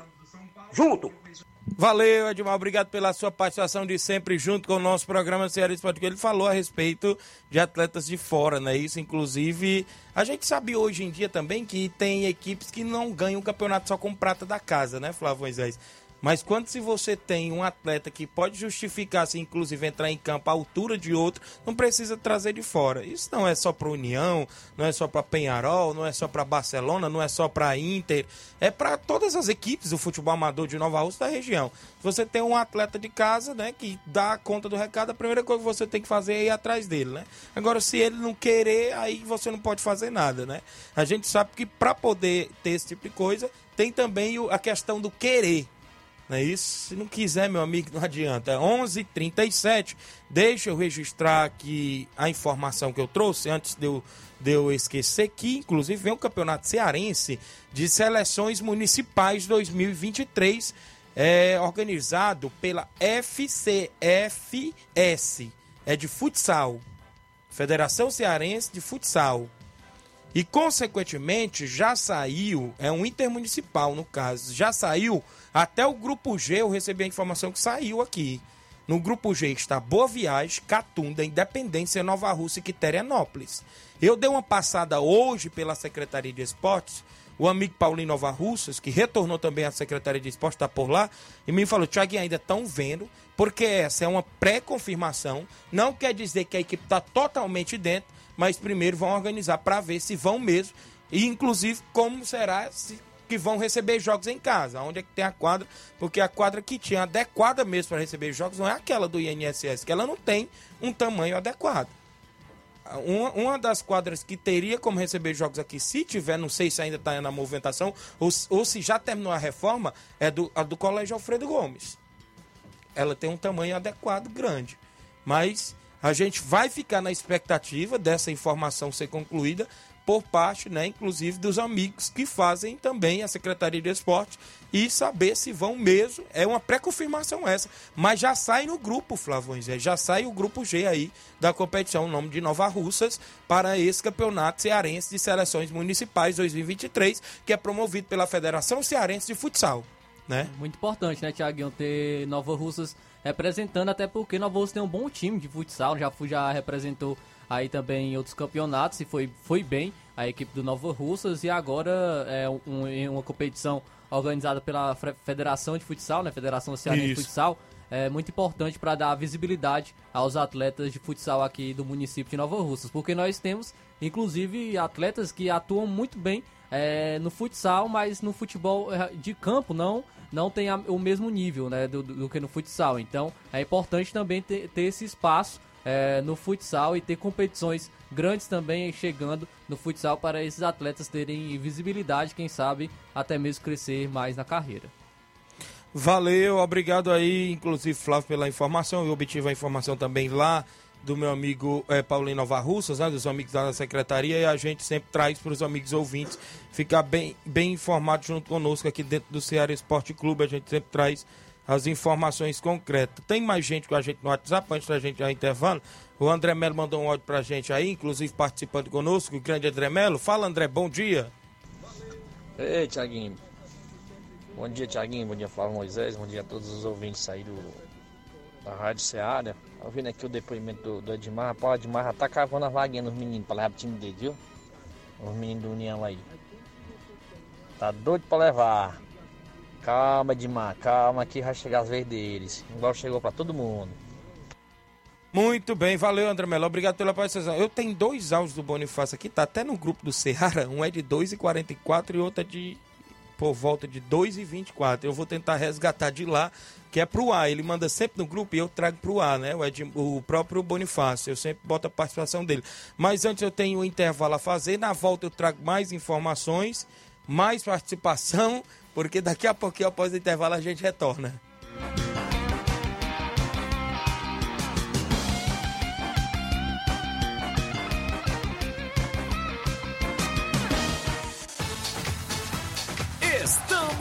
junto. Valeu, Edmar. Obrigado pela sua participação de sempre junto com o nosso programa Ceará Esporte. Ele falou a respeito de atletas de fora, né? Isso, inclusive, a gente sabe hoje em dia também que tem equipes que não ganham o campeonato só com prata da casa, né, Flávio Moisés? Mas quando se você tem um atleta que pode justificar, se inclusive entrar em campo à altura de outro, não precisa trazer de fora. Isso não é só para União, não é só para Penharol, não é só para Barcelona, não é só para Inter, é para todas as equipes do futebol amador de Nova Rússia da região. Você tem um atleta de casa, né, que dá conta do recado, a primeira coisa que você tem que fazer é ir atrás dele, né? Agora, se ele não querer, aí você não pode fazer nada, né? A gente sabe que para poder ter esse tipo de coisa, tem também a questão do querer. Não é isso? Se não quiser, meu amigo, não adianta. É 11h37. Deixa eu registrar aqui a informação que eu trouxe antes de eu, de eu esquecer que, inclusive, vem o Campeonato Cearense de Seleções Municipais 2023, é, organizado pela FCFS. É de futsal. Federação Cearense de Futsal. E, consequentemente, já saiu, é um intermunicipal no caso, já saiu até o grupo G, eu recebi a informação que saiu aqui. No grupo G está Boa Viagem, Catunda, Independência, Nova Rússia e Quiterianópolis. Eu dei uma passada hoje pela Secretaria de Esportes, o amigo Paulinho Nova Russas, que retornou também à Secretaria de Esportes, está por lá, e me falou, Tiago, ainda estão vendo, porque essa é uma pré-confirmação, não quer dizer que a equipe está totalmente dentro, mas primeiro vão organizar para ver se vão mesmo, e inclusive como será se que vão receber jogos em casa. Onde é que tem a quadra? Porque a quadra que tinha adequada mesmo para receber jogos não é aquela do INSS, que ela não tem um tamanho adequado. Uma, uma das quadras que teria como receber jogos aqui, se tiver, não sei se ainda está na movimentação, ou, ou, se já terminou a reforma, é do, a do Colégio Alfredo Gomes. Ela tem um tamanho adequado, grande. Mas a gente vai ficar na expectativa dessa informação ser concluída por parte, né, inclusive dos amigos que fazem também a Secretaria de Esporte e saber se vão mesmo. É uma pré-confirmação essa, mas já sai no grupo, Flavões, já sai o grupo G aí da competição, o nome de Nova Russas, para esse campeonato cearense de seleções municipais 2023, que é promovido pela Federação Cearense de Futsal. Né? Muito importante, né, Tiaguinho, ter Nova Russas representando, até porque Nova Russas tem um bom time de futsal, já, já representou aí também em outros campeonatos e foi, foi bem a equipe do Nova Russas. E agora é um, uma competição organizada pela Federação de Futsal, né, Federação Cearense de Futsal, é muito importante para dar visibilidade aos atletas de futsal aqui do município de Nova Russas, porque nós temos inclusive atletas que atuam muito bem é, no futsal, mas no futebol é, de campo não não tem a, o mesmo nível né, do, do, que no futsal. Então é importante também ter, ter esse espaço é, no futsal e ter competições grandes também chegando no futsal para esses atletas terem visibilidade, quem sabe até mesmo crescer mais na carreira. Valeu, obrigado aí, inclusive Flávio, pela informação. Eu obtive a informação também lá do meu amigo é, Paulinho Nova Russas, né, dos amigos da secretaria, e a gente sempre traz para os amigos ouvintes ficar bem, bem informado junto conosco aqui dentro do Ceará Esporte Clube. A gente sempre traz as informações concretas. Tem mais gente com a gente no WhatsApp, antes da gente ao intervalo. O André Melo mandou um áudio pra gente aí, inclusive participando conosco, o grande André Melo. Fala, André, bom dia. Ei, Tiaguinho. Bom dia, Tiaguinho. Bom dia, Flávio Moisés. Bom dia a todos os ouvintes aí do, da Rádio Seara. Ouvindo aqui o depoimento do, do Edmar, rapaz, o Edmar já tá cavando a vaguinha nos meninos pra levar pro time dele, viu? Os meninos do União aí. Tá doido pra levar. Calma, Edmar, calma que vai chegar as vezes deles. Igual chegou pra todo mundo. Muito bem, valeu André Melo, obrigado pela participação. Eu tenho dois áudios do Bonifácio aqui, tá até no grupo do Ceará, um é de 2h44 e outro é de por volta de 2h24. Eu vou tentar resgatar de lá, que é pro ar. Ele manda sempre no grupo e eu trago pro ar, né? O, Ed, o próprio Bonifácio, eu sempre boto a participação dele. Mas antes eu tenho um intervalo a fazer, na volta eu trago mais informações, mais participação, porque daqui a pouquinho após o intervalo a gente retorna.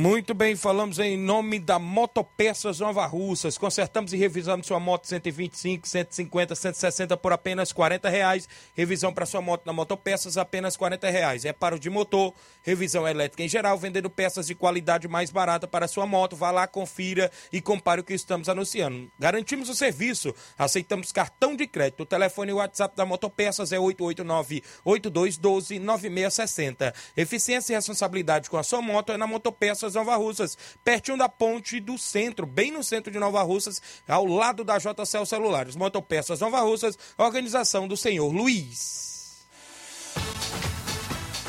Muito bem, falamos em nome da Motopeças Nova Russas. Consertamos e revisamos sua moto 125, 150, 160 por apenas 40 reais. Revisão para sua moto na Motopeças apenas 40 reais. É para o de motor, revisão elétrica em geral, vendendo peças de qualidade mais barata para sua moto. Vá lá, confira e compare o que estamos anunciando. Garantimos o serviço, aceitamos cartão de crédito. O telefone e o WhatsApp da Motopeças é 889-8212-9660. Eficiência e responsabilidade com a sua moto é na Motopeças Nova Russas, pertinho da ponte do centro, bem no centro de Nova Russas, ao lado da JCL Celulares. Motopeças Nova Russas, organização do senhor Luiz.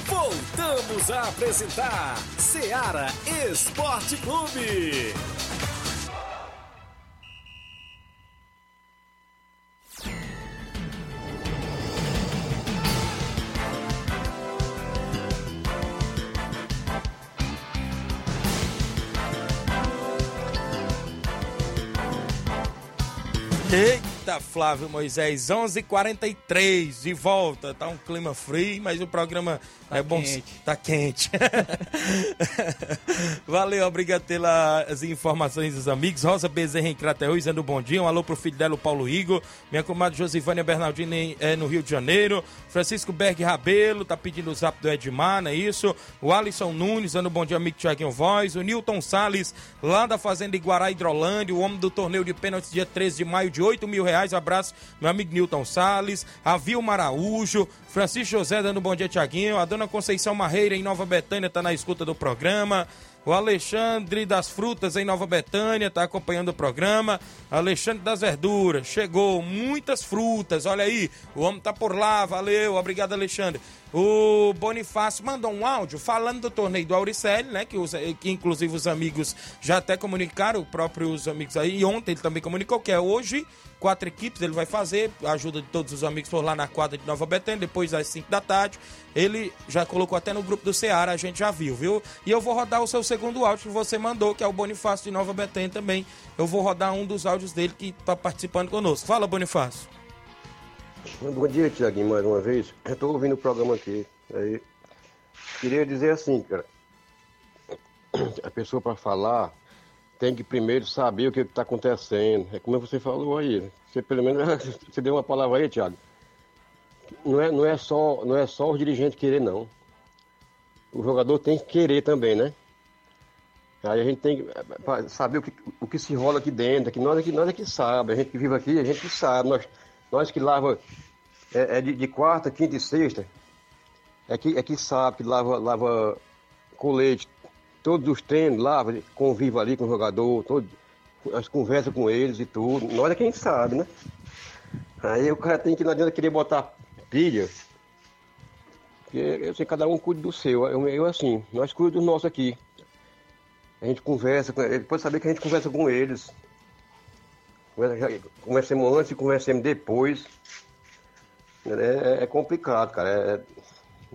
Voltamos a apresentar Seara Esporte Clube. Eita, Flávio Moisés, 11:43 de volta. Tá um clima frio, mas o programa Tá é bom. quente. Tá quente. Valeu, obrigado pelas informações dos amigos. Rosa Bezerra em Crateús, dando bom dia. Um alô pro filho dela, o Paulo Igor. Minha comadre Josivânia Bernardini é, no Rio de Janeiro. Francisco Berg Rabelo, tá pedindo o zap do Edmar, não é isso? O Alisson Nunes, dando bom dia, amigo Tiaguinho Voz. O Newton Salles, lá da Fazenda Iguará, Hidrolândia. O homem do torneio de pênaltis, dia 13 de maio, de 8 mil reais. Abraço, meu amigo Newton Salles. A Vilma Araújo. Francisco José, dando bom dia, Tiaguinho. A dona Conceição Marreira, em Nova Betânia, tá na escuta do programa. O Alexandre das Frutas em Nova Betânia está acompanhando o programa. Alexandre das Verduras, chegou muitas frutas, olha aí, o homem tá por lá, valeu, obrigado Alexandre. O Bonifácio mandou um áudio falando do torneio do Auricelli, né, que, os, que inclusive os amigos já até comunicaram, os próprios amigos aí, e ontem ele também comunicou que é hoje, quatro equipes ele vai fazer, a ajuda de todos os amigos por lá na quadra de Nova Betânia, depois às 5 da tarde. Ele já colocou até no grupo do Ceará, a gente já viu, viu? E eu vou rodar o seu segundo áudio que você mandou, que é o Bonifácio de Nova Betânia também. Eu vou rodar um dos áudios dele que está participando conosco. Fala, Bonifácio. Bom dia, Tiaguinho, mais uma vez. Eu ouvindo o programa aqui. Aí, queria dizer assim, cara. A pessoa para falar tem que primeiro saber o que está acontecendo. É como você falou aí. né? Você pelo menos você deu uma palavra aí, Tiago. Não é, não é só não é só o dirigente querer não. O jogador tem que querer também, né? Aí a gente tem que eh, pra saber o que, o que se rola aqui dentro, que nós é que nós é que sabe, a gente que vive aqui, a gente que sabe, nós, nós que lava é, é de, de quarta, quinta e sexta, é que, é que sabe que lava, lava colete, todos os treinos, lava, convive ali com o jogador, todo, as conversas com eles e tudo. Nós é quem sabe, né? Aí o cara tem que não adianta querer botar pilha. Porque eu sei cada um cuida do seu. Eu, eu assim, nós cuidamos do nosso aqui. A gente conversa com pode saber que a gente conversa com eles. Conversemos antes e conversemos depois. É, é complicado, cara. É,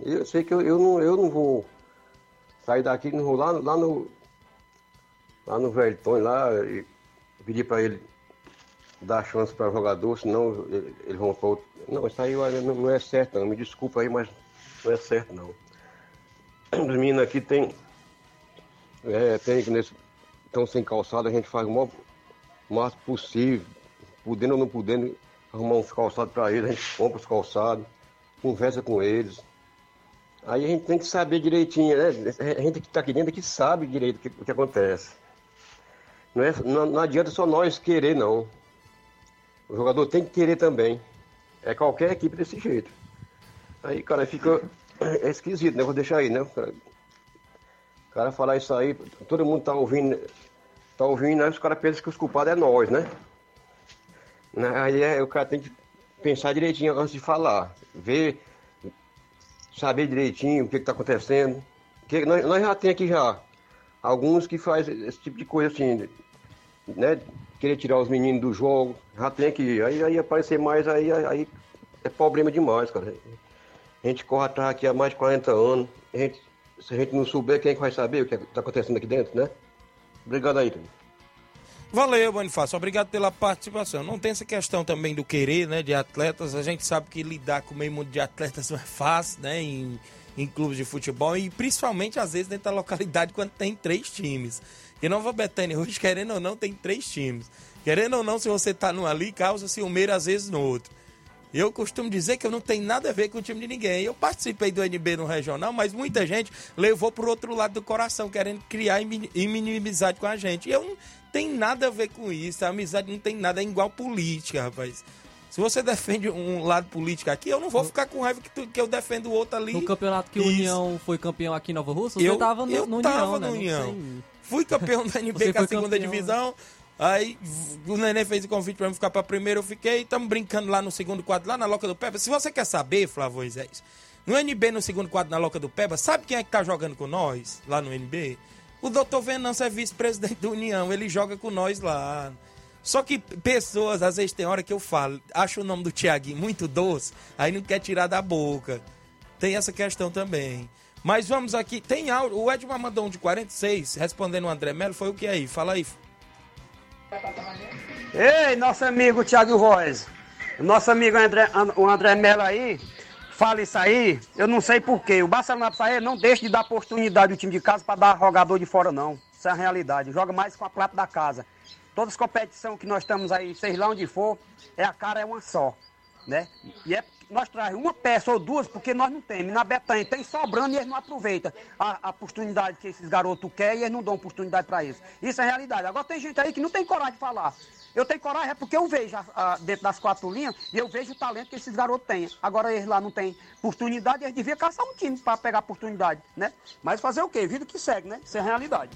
eu sei que eu, eu, não, eu não vou sair daqui, não vou lá, lá no. Lá no Velton, lá, pedir para ele dar chance para jogador, senão eles vão para outro. Não, isso aí não, não é certo não. Me desculpa aí, mas não é certo não. Os meninos aqui tem. É, tem nesse. Estão sem calçado, a gente faz o maior, máximo possível, podendo ou não podendo, arrumar uns calçados para eles, a gente compra os calçados, conversa com eles. Aí a gente tem que saber direitinho, né? A gente que está aqui dentro é que sabe direito o que, que acontece. Não, é, não, não adianta só nós querer, não. O jogador tem que querer também. É qualquer equipe desse jeito. Aí, cara, fica. É esquisito, né? Vou deixar aí, né? O cara, o cara falar isso aí, todo mundo tá ouvindo, tá ouvindo, aí os caras pensam que os culpados é nós, né? né? Aí é, o cara tem que pensar direitinho antes de falar. Ver, saber direitinho o que, que tá acontecendo. Que nós, nós já tem aqui já alguns que fazem esse tipo de coisa assim, né? Querer tirar os meninos do jogo, já tem que. Aí, aí aparecer mais, aí, aí é problema demais, cara. A gente corre atrás aqui há mais de 40 anos. A gente, se a gente não souber, quem é vai saber o que está acontecendo aqui dentro, né? Obrigado aí, Tony. Valeu, Bonifácio. Obrigado pela participação. Não tem essa questão também do querer, né, de atletas. A gente sabe que lidar com o meio mundo de atletas não é fácil, né, em, em clubes de futebol e principalmente às vezes dentro da localidade quando tem três times. E Nova Betânia hoje, querendo ou não, tem três times. Querendo ou não, se você tá num ali, causa ciumeira às vezes no outro. Eu costumo dizer que eu não tenho nada a ver com o time de ninguém. Eu participei do NB no regional, mas muita gente levou pro outro lado do coração, querendo criar inimizade com a gente. E eu não tenho nada a ver com isso. A amizade não tem nada, é igual política, rapaz. Se você defende um lado político aqui, eu não vou ficar com raiva que, tu, que eu defendo o outro ali. No campeoneto que o União foi campeão aqui em Nova Rússia, você eu, tava no, eu no tava União, né? no Não União. Fui campeão da NB com a segunda campeão, divisão. Aí o Nenê fez o convite pra mim ficar pra primeiro, eu fiquei. Estamos brincando lá no segundo quadro, lá na Loca do Peba. Se você quer saber, Flávio Moisés, no NB, no segundo quadro, na Loca do Peba, sabe quem é que tá jogando com nós lá no NB? O doutor Venâncio é vice-presidente da União, ele joga com nós lá. Só que pessoas, às vezes tem hora que eu falo, acho o nome do Tiaguinho muito doce, aí não quer tirar da boca. Tem essa questão também. Mas vamos aqui, tem áudio, o Edmar mandou um de 46, respondendo o André Melo, foi o que aí? Fala aí. Ei, nosso amigo Thiago Voz. Nosso amigo André, o André Mello aí, fala isso aí, eu não sei porquê. O Barcelona Praia não deixa de dar oportunidade ao time de casa para dar jogador de fora, não. Isso é a realidade. Joga mais com a prata da casa. Todas as competições que nós estamos aí, seja lá onde for, é a cara é uma só. Né? E é, nós trazemos uma peça ou duas, porque nós não temos. Na Betanha tem sobrando e eles não aproveitam a, a oportunidade que esses garotos querem e eles não dão oportunidade para isso. Isso é realidade. Agora tem gente aí que não tem coragem de falar. Eu tenho coragem é porque eu vejo a- a- dentro das quatro linhas e eu vejo o talento que esses garotos têm. Agora eles lá não têm oportunidade, eles deviam caçar um time para pegar oportunidade, né? Mas fazer o quê? Vida que segue, né? Isso é realidade.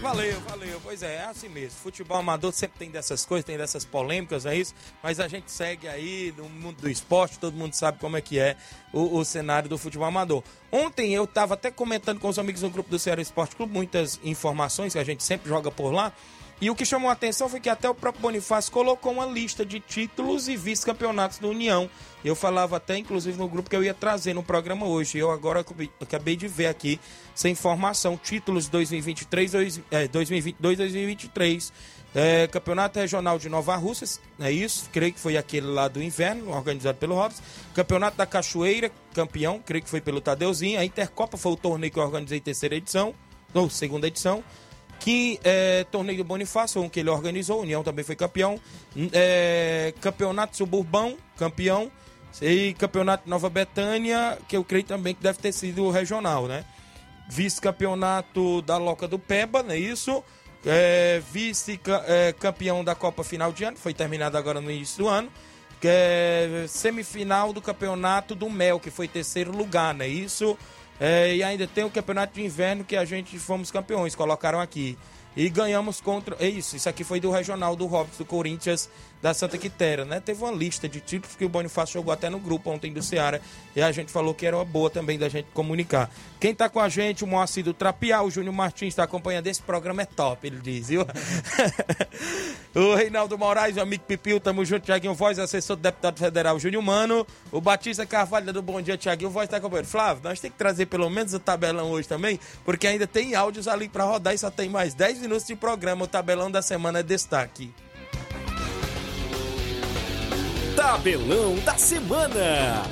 Valeu, valeu. Pois é, é assim mesmo. Futebol amador sempre tem dessas coisas, tem dessas polêmicas, é isso? Mas a gente segue aí no mundo do esporte, todo mundo sabe como é que é o, o cenário do futebol amador. Ontem eu estava até comentando com os amigos no grupo do Ceará Esporte Clube muitas informações que a gente sempre joga por lá. E o que chamou a atenção foi que até o próprio Bonifácio colocou uma lista de títulos e vice-campeonatos da União. Eu falava até, inclusive, no grupo que eu ia trazer no programa hoje. Eu agora acabei- de ver aqui essa informação. Títulos 2023, dois- é, 2022, 2023. É, Campeonato Regional de Nova Russas, é isso? Creio que foi aquele lá do inverno, organizado pelo Robson. Campeonato da Cachoeira, campeão, creio que foi pelo Tadeuzinho. A Intercopa foi o torneio que eu organizei terceira edição, ou segunda edição que é, torneio do Bonifácio, um que ele organizou, União também foi campeão, é, campeonato suburbão, campeão, e campeonato Nova Betânia, que eu creio também que deve ter sido regional, né? Vice-campeonato da Loca do Peba, não é isso? É, Vice-campeão da Copa Final de Ano, foi terminado agora no início do ano. Que é semifinal do campeonato do Mel, que foi terceiro lugar, não é isso? É, e ainda tem o campeonato de inverno que a gente fomos campeões, colocaram aqui. E ganhamos contra. É isso, isso aqui foi do regional do Robson, do Corinthians, da Santa Quitéria, né? Teve uma lista de títulos que o Bonifácio jogou até no grupo ontem do Ceará. E a gente falou que era uma boa também da gente comunicar. Quem tá com a gente, o Moacir do Trapiá, o Júnior Martins está acompanhando esse programa, é top, ele diz, viu? O Reinaldo Moraes, o amigo Pipil, tamo junto, Tiaguinho Voz, assessor do deputado federal Júnior Mano. O Batista Carvalho do Bom Dia, Tiaguinho Voz, tá acompanhando. Flávio, nós temos que trazer pelo menos o tabelão hoje também, porque ainda tem áudios ali pra rodar e só tem mais 10 minutos de programa. O tabelão da semana é destaque. Tabelão da semana.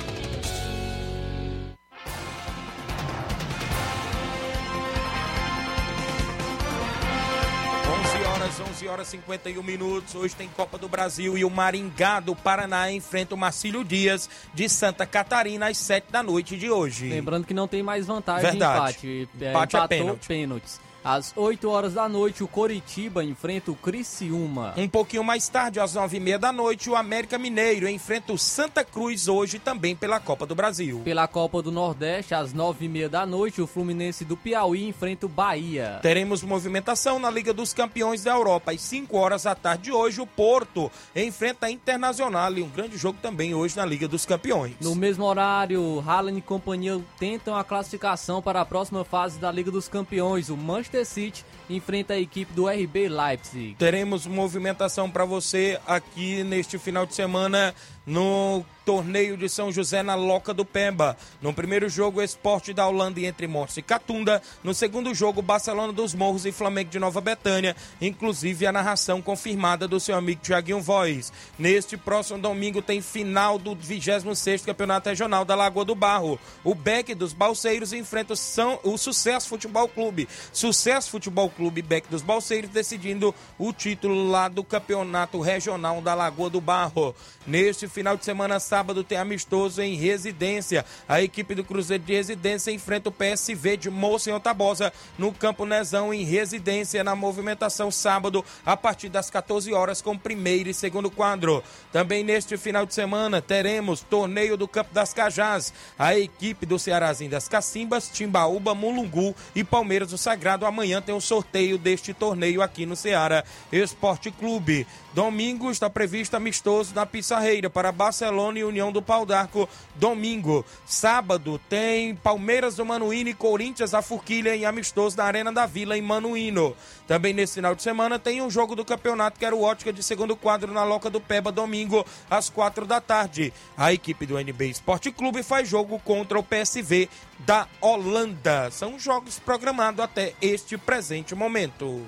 horas, 11 horas 51 minutos. Hoje tem Copa do Brasil e o Maringá do Paraná enfrenta o Marcílio Dias de Santa Catarina às 7 da noite de hoje. Lembrando que não tem mais vantagem Verdade. de empate. É, Empate é pênalti. pênaltis. Às 8 horas da noite, o Coritiba enfrenta o Criciúma. Um pouquinho mais tarde, às 9h30 da noite, o América Mineiro enfrenta o Santa Cruz hoje também pela Copa do Brasil. Pela Copa do Nordeste, às 9h30 da noite, o Fluminense do Piauí enfrenta o Bahia. Teremos movimentação na Liga dos Campeões da Europa. Às 5 horas da tarde de hoje, o Porto enfrenta a Internacional e um grande jogo também hoje na Liga dos Campeões. No mesmo horário, Haaland e companhia tentam a classificação para a próxima fase da Liga dos Campeões. O Manchester City enfrenta a equipe do RB Leipzig. Teremos movimentação para você aqui neste final de semana no torneio de São José na Loca do Pemba. No primeiro jogo, o Esporte da Holanda entre Montes e Catunda. No segundo jogo, Barcelona dos Morros e Flamengo de Nova Betânia. Inclusive a narração confirmada do seu amigo Tiaguinho Voz. Neste próximo domingo tem final do 26º Campeonato Regional da Lagoa do Barro. O Beck dos Balseiros enfrenta o, São, o Sucesso Futebol Clube. Sucesso Futebol Clube Beck dos Balseiros decidindo o título lá do Campeonato Regional da Lagoa do Barro. Neste final de semana, sábado, tem amistoso em residência. A equipe do Cruzeiro de Residência enfrenta o PSV de Moça em Tabosa no Campo Nezão em residência na movimentação sábado a partir das 14 horas com primeiro e segundo quadro. Também neste final de semana teremos torneio do Campo das Cajás. A equipe do Cearazinho das Cacimbas, Timbaúba, Mulungu e Palmeiras do Sagrado. Amanhã tem o sorteio deste torneio aqui no Ceará Esporte Clube. Domingo está previsto amistoso na Pissarreira para Barcelona e União do Pau d'Arco. Domingo. Sábado tem Palmeiras do Manuíno e Corinthians a Forquilha em amistoso na Arena da Vila em Manuíno. Também nesse final de semana tem um jogo do campeonato que era o Ótica de segundo quadro na Loca do Peba, domingo às quatro da tarde. A equipe do NB Esporte Clube faz jogo contra o PSV da Holanda. São jogos programados até este presente momento.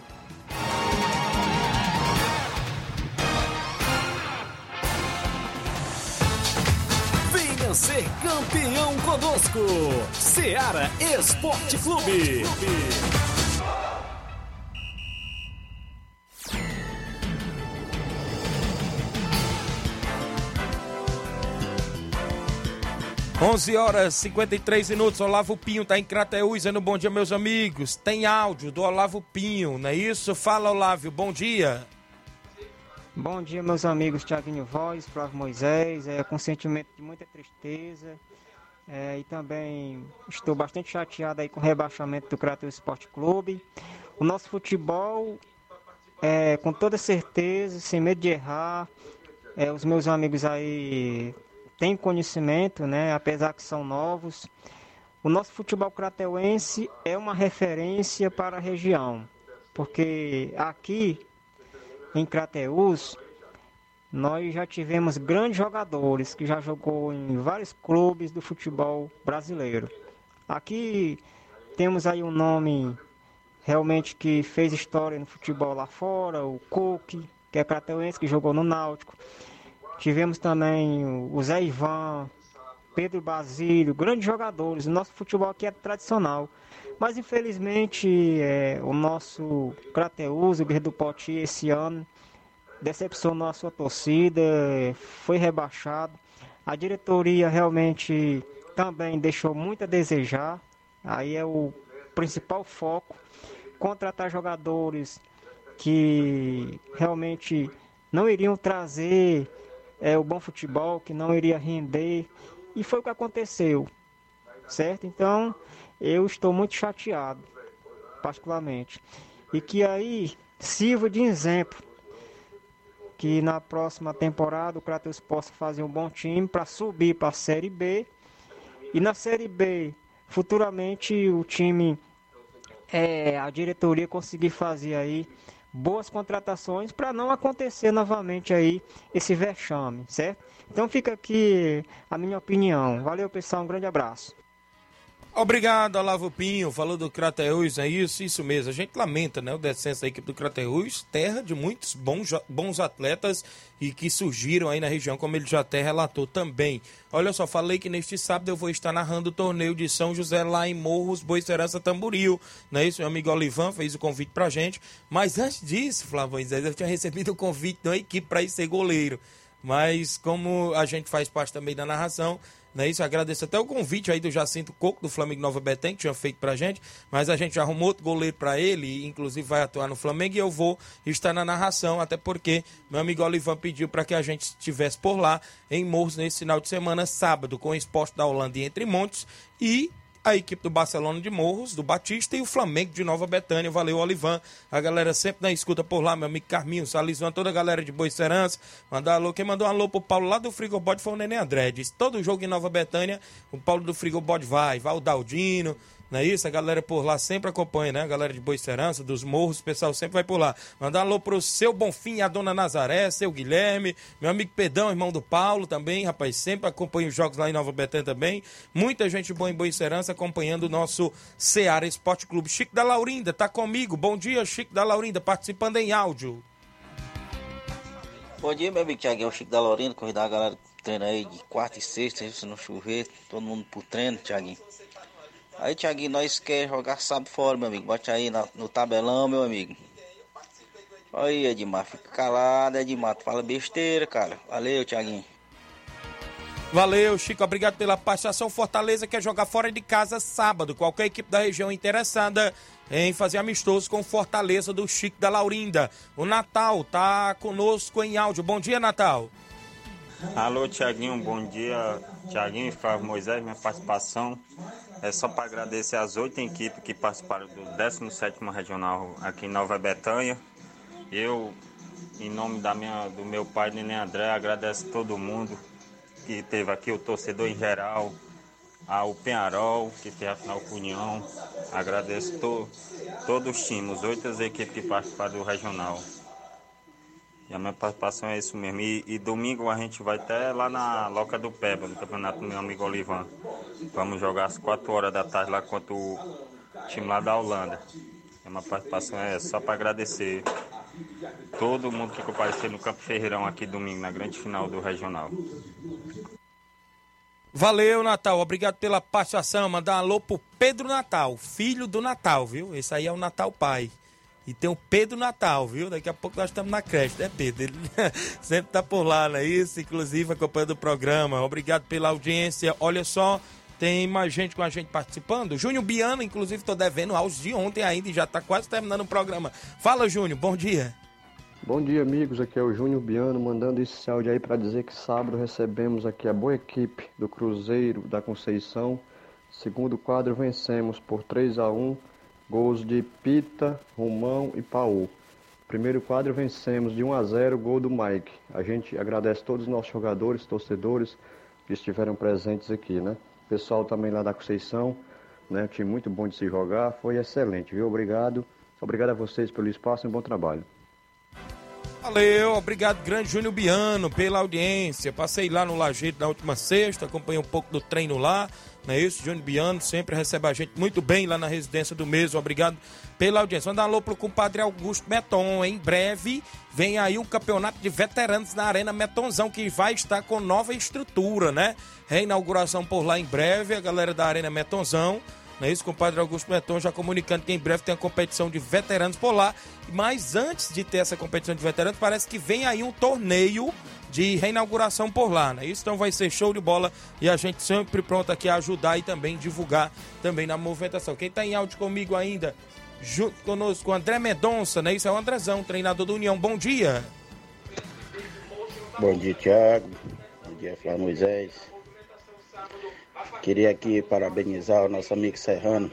Ser campeão conosco. Seara Esporte Clube. 11 horas 53 minutos. Olavo Pinho tá em Crateús, dizendo bom dia, meus amigos. Tem áudio do Olavo Pinho, não é isso? Fala, Olavo, bom dia. Bom dia, meus amigos Tiaguinho Voz, Flávio Moisés. É com sentimento de muita tristeza. É, e também estou bastante chateado aí com o rebaixamento do Crateus Esporte Clube. O nosso futebol, é, com toda certeza, sem medo de errar, é, os meus amigos aí têm conhecimento, né, apesar que são novos. O nosso futebol crateuense é uma referência para a região, porque aqui em Crateús nós já tivemos grandes jogadores que já jogou em vários clubes do futebol brasileiro. Aqui temos aí um nome realmente que fez história no futebol lá fora, o Cook, que é crateuense, que jogou no Náutico. Tivemos também o Zé Ivan, Pedro Basílio, grandes jogadores. O nosso futebol aqui é tradicional. Mas infelizmente é, o nosso Crateus, o Guerreiro do Poti, esse ano decepcionou a sua torcida, foi rebaixado. A diretoria realmente também deixou muito a desejar. Aí é o principal foco. Contratar jogadores que realmente não iriam trazer é, o bom futebol, que não iria render. E foi o que aconteceu, certo? Então eu estou muito chateado, particularmente. E que aí sirva de exemplo que na próxima temporada o Crateus possa fazer um bom time para subir para a Série B. E na Série B, futuramente o time, é, a diretoria conseguir fazer aí boas contratações para não acontecer novamente aí esse vexame, certo? Então fica aqui a minha opinião. Valeu, pessoal, um grande abraço. Obrigado, Olavo Pinho. Falou do Crateus, é isso? Isso mesmo. A gente lamenta, né? O descenso da equipe do Crateus, terra de muitos bons, bons atletas e que surgiram aí na região, como ele já até relatou também. Olha só, falei que neste sábado eu vou estar narrando o torneio de São José lá em Morros, Boicerança, Tamboril. Não é isso? Meu amigo Olivan fez o convite pra gente. Mas antes disso, Flávio eu tinha recebido o convite da equipe para ir ser goleiro. Mas como a gente faz parte também da narração, não é isso? Agradeço até o convite aí do Jacinto Coco, do Flamengo Nova Betém, que tinha feito pra gente, mas a gente arrumou outro goleiro para ele, inclusive vai atuar no Flamengo, e eu vou estar na narração, até porque meu amigo Olivan pediu para que a gente estivesse por lá em Morros nesse final de semana, sábado, com o esporte da Holanda e Entre Montes, e a equipe do Barcelona de Morros, do Batista e o Flamengo de Nova Betânia. Valeu, Olivan. A galera sempre na escuta por lá, meu amigo Carminho, Salizvan, toda a galera de Boa Serança. Mandar alô. Quem mandou um alô pro Paulo lá do Frigobode foi o Nenê André. Diz, todo jogo em Nova Betânia, o Paulo do Frigobode vai, vai o Daldino, não é isso? A galera por lá sempre acompanha, né? A galera de Boa Serança, dos morros, o pessoal sempre vai por lá. Mandar alô pro seu Bonfim, a dona Nazaré, seu Guilherme, meu amigo Pedão, irmão do Paulo também, rapaz, sempre acompanha os jogos lá em Nova Betânia também. Muita gente boa em Boa Serança acompanhando o nosso Ceará Esporte Clube. Chico da Laurinda tá comigo. Bom dia, Chico da Laurinda, participando em áudio. Bom dia, meu amigo Tiaguinho, Chico da Laurinda, convidar a galera treina aí de quarta e sexta, se não chover, todo mundo pro treino, Tiaguinho. Aí, Thiaguinho, nós quer jogar sábado fora, meu amigo. Bote aí na, no tabelão, meu amigo. Aí, Edmar, fica calado, Edmar. Tu fala besteira, cara. Valeu, Thiaguinho. Valeu, Chico. Obrigado pela participação. Fortaleza quer jogar fora de casa sábado. Qualquer equipe da região interessada em fazer amistoso com Fortaleza do Chico da Laurinda. O Natal tá conosco em áudio. Bom dia, Natal. Alô, Tiaguinho. Bom dia, Tiaguinho e Flávio Moisés. Minha participação é só para agradecer as oito equipes que participaram do 17º Regional aqui em Nova Betânia. Eu, em nome da minha, do meu pai, Nenê André, agradeço todo mundo que teve aqui, o torcedor em geral, ao Penharol, que fez a final com União. Agradeço to, todos os times, oito equipes que participaram do Regional. E a minha participação é isso mesmo. E, e, domingo a gente vai até lá na Loca do Peba, no campeonato do meu amigo Olivan. Vamos jogar às 4 horas da tarde lá contra o time lá da Holanda. E a minha participação é só para agradecer todo mundo que compareceu no Campo Ferreirão aqui domingo, na grande final do Regional. Valeu, Natal. Obrigado pela participação. Mandar um alô pro Pedro Natal, filho do Natal, viu? Esse aí é o Natal Pai. E tem o Pedro Natal, viu? Daqui a pouco nós estamos na creche, né, Pedro? Ele sempre tá por lá, não é isso? Inclusive acompanhando o programa. Obrigado pela audiência. Olha só, tem mais gente com a gente participando. Júnior Biano, inclusive, estou devendo áudios de ontem ainda e já está quase terminando o programa. Fala, Júnior, bom dia. Bom dia, amigos. Aqui é o Júnior Biano, mandando esse áudio aí para dizer que sábado recebemos aqui a boa equipe do Cruzeiro da Conceição. Segundo quadro, vencemos por 3 a 1 Gols de Pita, Romão e Paul. Primeiro quadro vencemos de 1 a 0, gol do Mike. A gente agradece todos os nossos jogadores, torcedores que estiveram presentes aqui, né? Pessoal também lá da Conceição, né? Um time muito bom de se jogar, foi excelente, viu? Obrigado. Obrigado a vocês pelo espaço e um bom trabalho. Valeu, obrigado, grande Júnior Biano, pela audiência. Passei lá no Lajeito na última sexta, acompanhei um pouco do treino lá. Não é isso? Júnior Biano sempre recebe a gente muito bem lá na residência do mesmo. Obrigado pela audiência. Manda um alô pro compadre Augusto Meton. Em breve vem aí um campeonato de veteranos na Arena Metonzão, que vai estar com nova estrutura, né? Reinauguração por lá em breve, a galera da Arena Metonzão. Não é isso, compadre Augusto Meton já comunicando que em breve tem a competição de veteranos por lá. Mas antes de ter essa competição de veteranos, parece que vem aí um torneio de reinauguração por lá, né? Isso então vai ser show de bola e a gente sempre pronto aqui a ajudar e também divulgar também na movimentação. Quem está em áudio comigo ainda, junto conosco, André Medonça, né? Isso é o Andrezão, treinador do União. Bom dia. Bom dia, Thiago. Bom dia, Flávio Moisés. Queria aqui parabenizar o nosso amigo Serrano.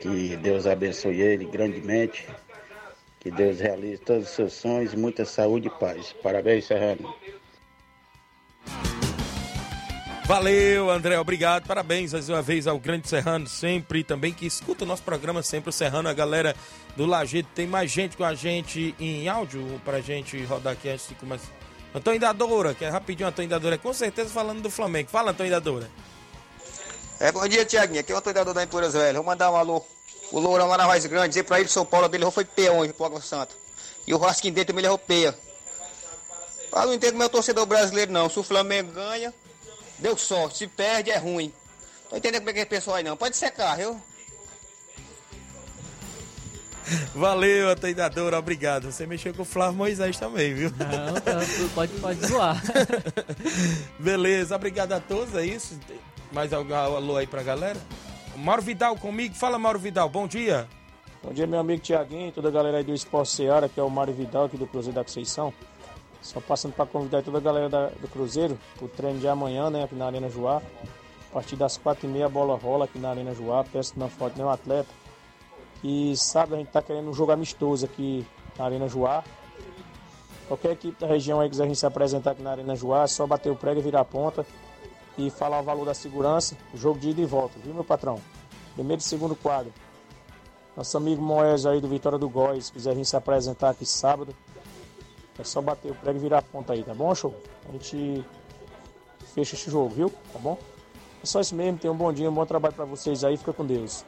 Que Deus abençoe ele grandemente que Deus realize todos os seus sonhos, muita saúde e paz. Parabéns, Serrano. Valeu, André, obrigado. Parabéns mais uma vez ao Grande Serrano, sempre também que escuta o nosso programa, sempre o Serrano, a galera do Lajeito. Tem mais gente com a gente em áudio pra gente rodar aqui antes de começar. Antônio Dadora, que é rapidinho, Antônio Dadora, com certeza falando do Flamengo. Fala, Antônio Dadora. É, bom dia, Tiaguinho. Aqui é o Antônio Dadora da Empuras Velho. Vou mandar um alô o Lourão lá na Voz Grande, dizer pra ele que São Paulo dele foi peão hoje pro Água Santa. E o Rasquinho dele também levou peia. Ah, não entendo meu torcedor brasileiro não. Se o Flamengo ganha, deu sorte. Se perde, é ruim. Tô entendendo como é que é esse pessoal aí não. Pode secar, viu? Valeu, Antônio Dadora, obrigado. Você mexeu com o Flávio Moisés também, viu? Não, tá, pode, pode zoar. Beleza, obrigado a todos, é isso? Mais algum alô aí pra galera? Mauro Vidal comigo, fala Mauro Vidal, bom dia. Bom dia, meu amigo Tiaguinho, toda a galera aí do Esporte Seara, que é o Mário Vidal aqui do Cruzeiro da Conceição. Só passando para convidar toda a galera da- do Cruzeiro pro treino de amanhã, né, aqui na Arena Joá. A partir das quatro e meia a bola rola aqui na Arena Joá, peço que não falta nenhum atleta. E sábado a gente tá querendo um jogo amistoso aqui na Arena Joá. Qualquer equipe da região aí quiser vir se apresentar aqui na Arena Joá, é só bater o prego e virar a ponta e falar o valor da segurança, jogo de ida e volta, viu meu patrão? Primeiro e segundo quadro. Nosso amigo Moés aí do Vitória do Góis, se quiser vir se apresentar aqui sábado, é só bater o prego e virar a ponta aí, tá bom, show? A gente fecha esse jogo, viu? Tá bom? É só isso mesmo, tenham um bom dia, um bom trabalho pra vocês aí, fica com Deus.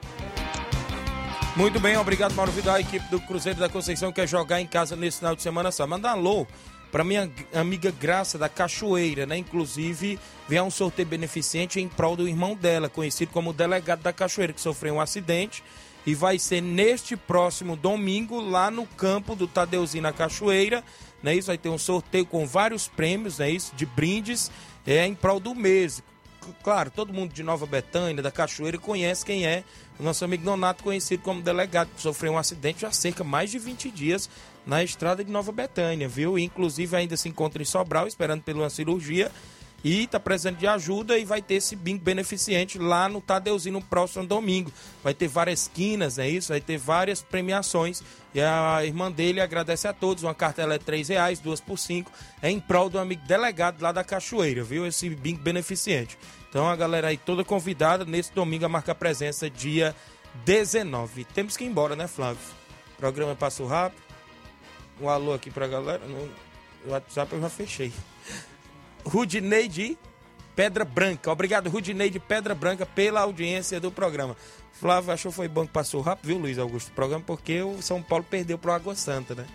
Muito bem, obrigado Mauro Vidal, a equipe do Cruzeiro da Conceição quer jogar em casa nesse final de semana só. Manda alô para minha amiga Graça da Cachoeira, né? Inclusive, vier um sorteio beneficente em prol do irmão dela, conhecido como delegado da Cachoeira, que sofreu um acidente e vai ser neste próximo domingo lá no campo do Tadeuzinho na Cachoeira, né? Isso vai ter um sorteio com vários prêmios, né? Isso de brindes, é em prol do mês. Claro, todo mundo de Nova Betânia, da Cachoeira, conhece quem é o nosso amigo Nonato, conhecido como delegado, que sofreu um acidente há cerca mais de 20 dias na estrada de Nova Betânia, viu? Inclusive ainda se encontra em Sobral, esperando uma cirurgia. E está precisando de ajuda e vai ter esse bingo beneficente lá no Tadeuzinho no próximo domingo. Vai ter várias esquinas, é isso? Vai ter várias premiações. E a irmã dele agradece a todos. Uma cartela é R$ reais, duas por cinco. É em prol do amigo delegado lá da Cachoeira, viu? Esse bingo beneficente. Então a galera aí toda convidada nesse domingo a marcar presença dia 19. Temos que ir embora, né, Flávio? O programa passou rápido. Um alô aqui pra galera. No WhatsApp eu já fechei. Rudinei de Pedra Branca. Obrigado, Rudinei de Pedra Branca, pela audiência do programa. Flávio achou que foi bom que passou rápido, viu, Luiz Augusto? O programa porque o São Paulo perdeu pro Água Santa, né?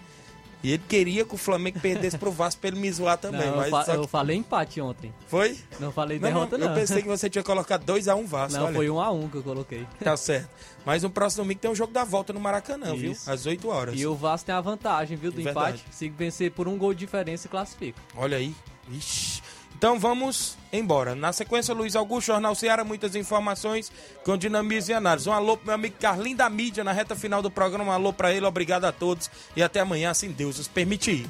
E ele queria que o Flamengo perdesse pro Vasco pra ele me zoar também. Não, mas eu, fa- que- eu falei empate ontem. Foi? Não falei Não, derrota, não. Eu pensei que você tinha colocado 2x1 Vasco. Não, olha. foi um a um que eu coloquei. Tá certo. Mas no próximo domingo tem um jogo da volta no Maracanã, viu? Isso. Às 8 horas. E o Vasco tem a vantagem, viu, do Verdade. empate. Se vencer por um gol de diferença, classifica. Olha aí. Ixi. Então vamos embora. Na sequência, Luiz Augusto, Jornal Ceará, muitas informações com dinamismo e análise. Um alô pro meu amigo Carlinho da Mídia na reta final do programa. Um alô pra ele, obrigado a todos e até amanhã, assim Deus os permitir.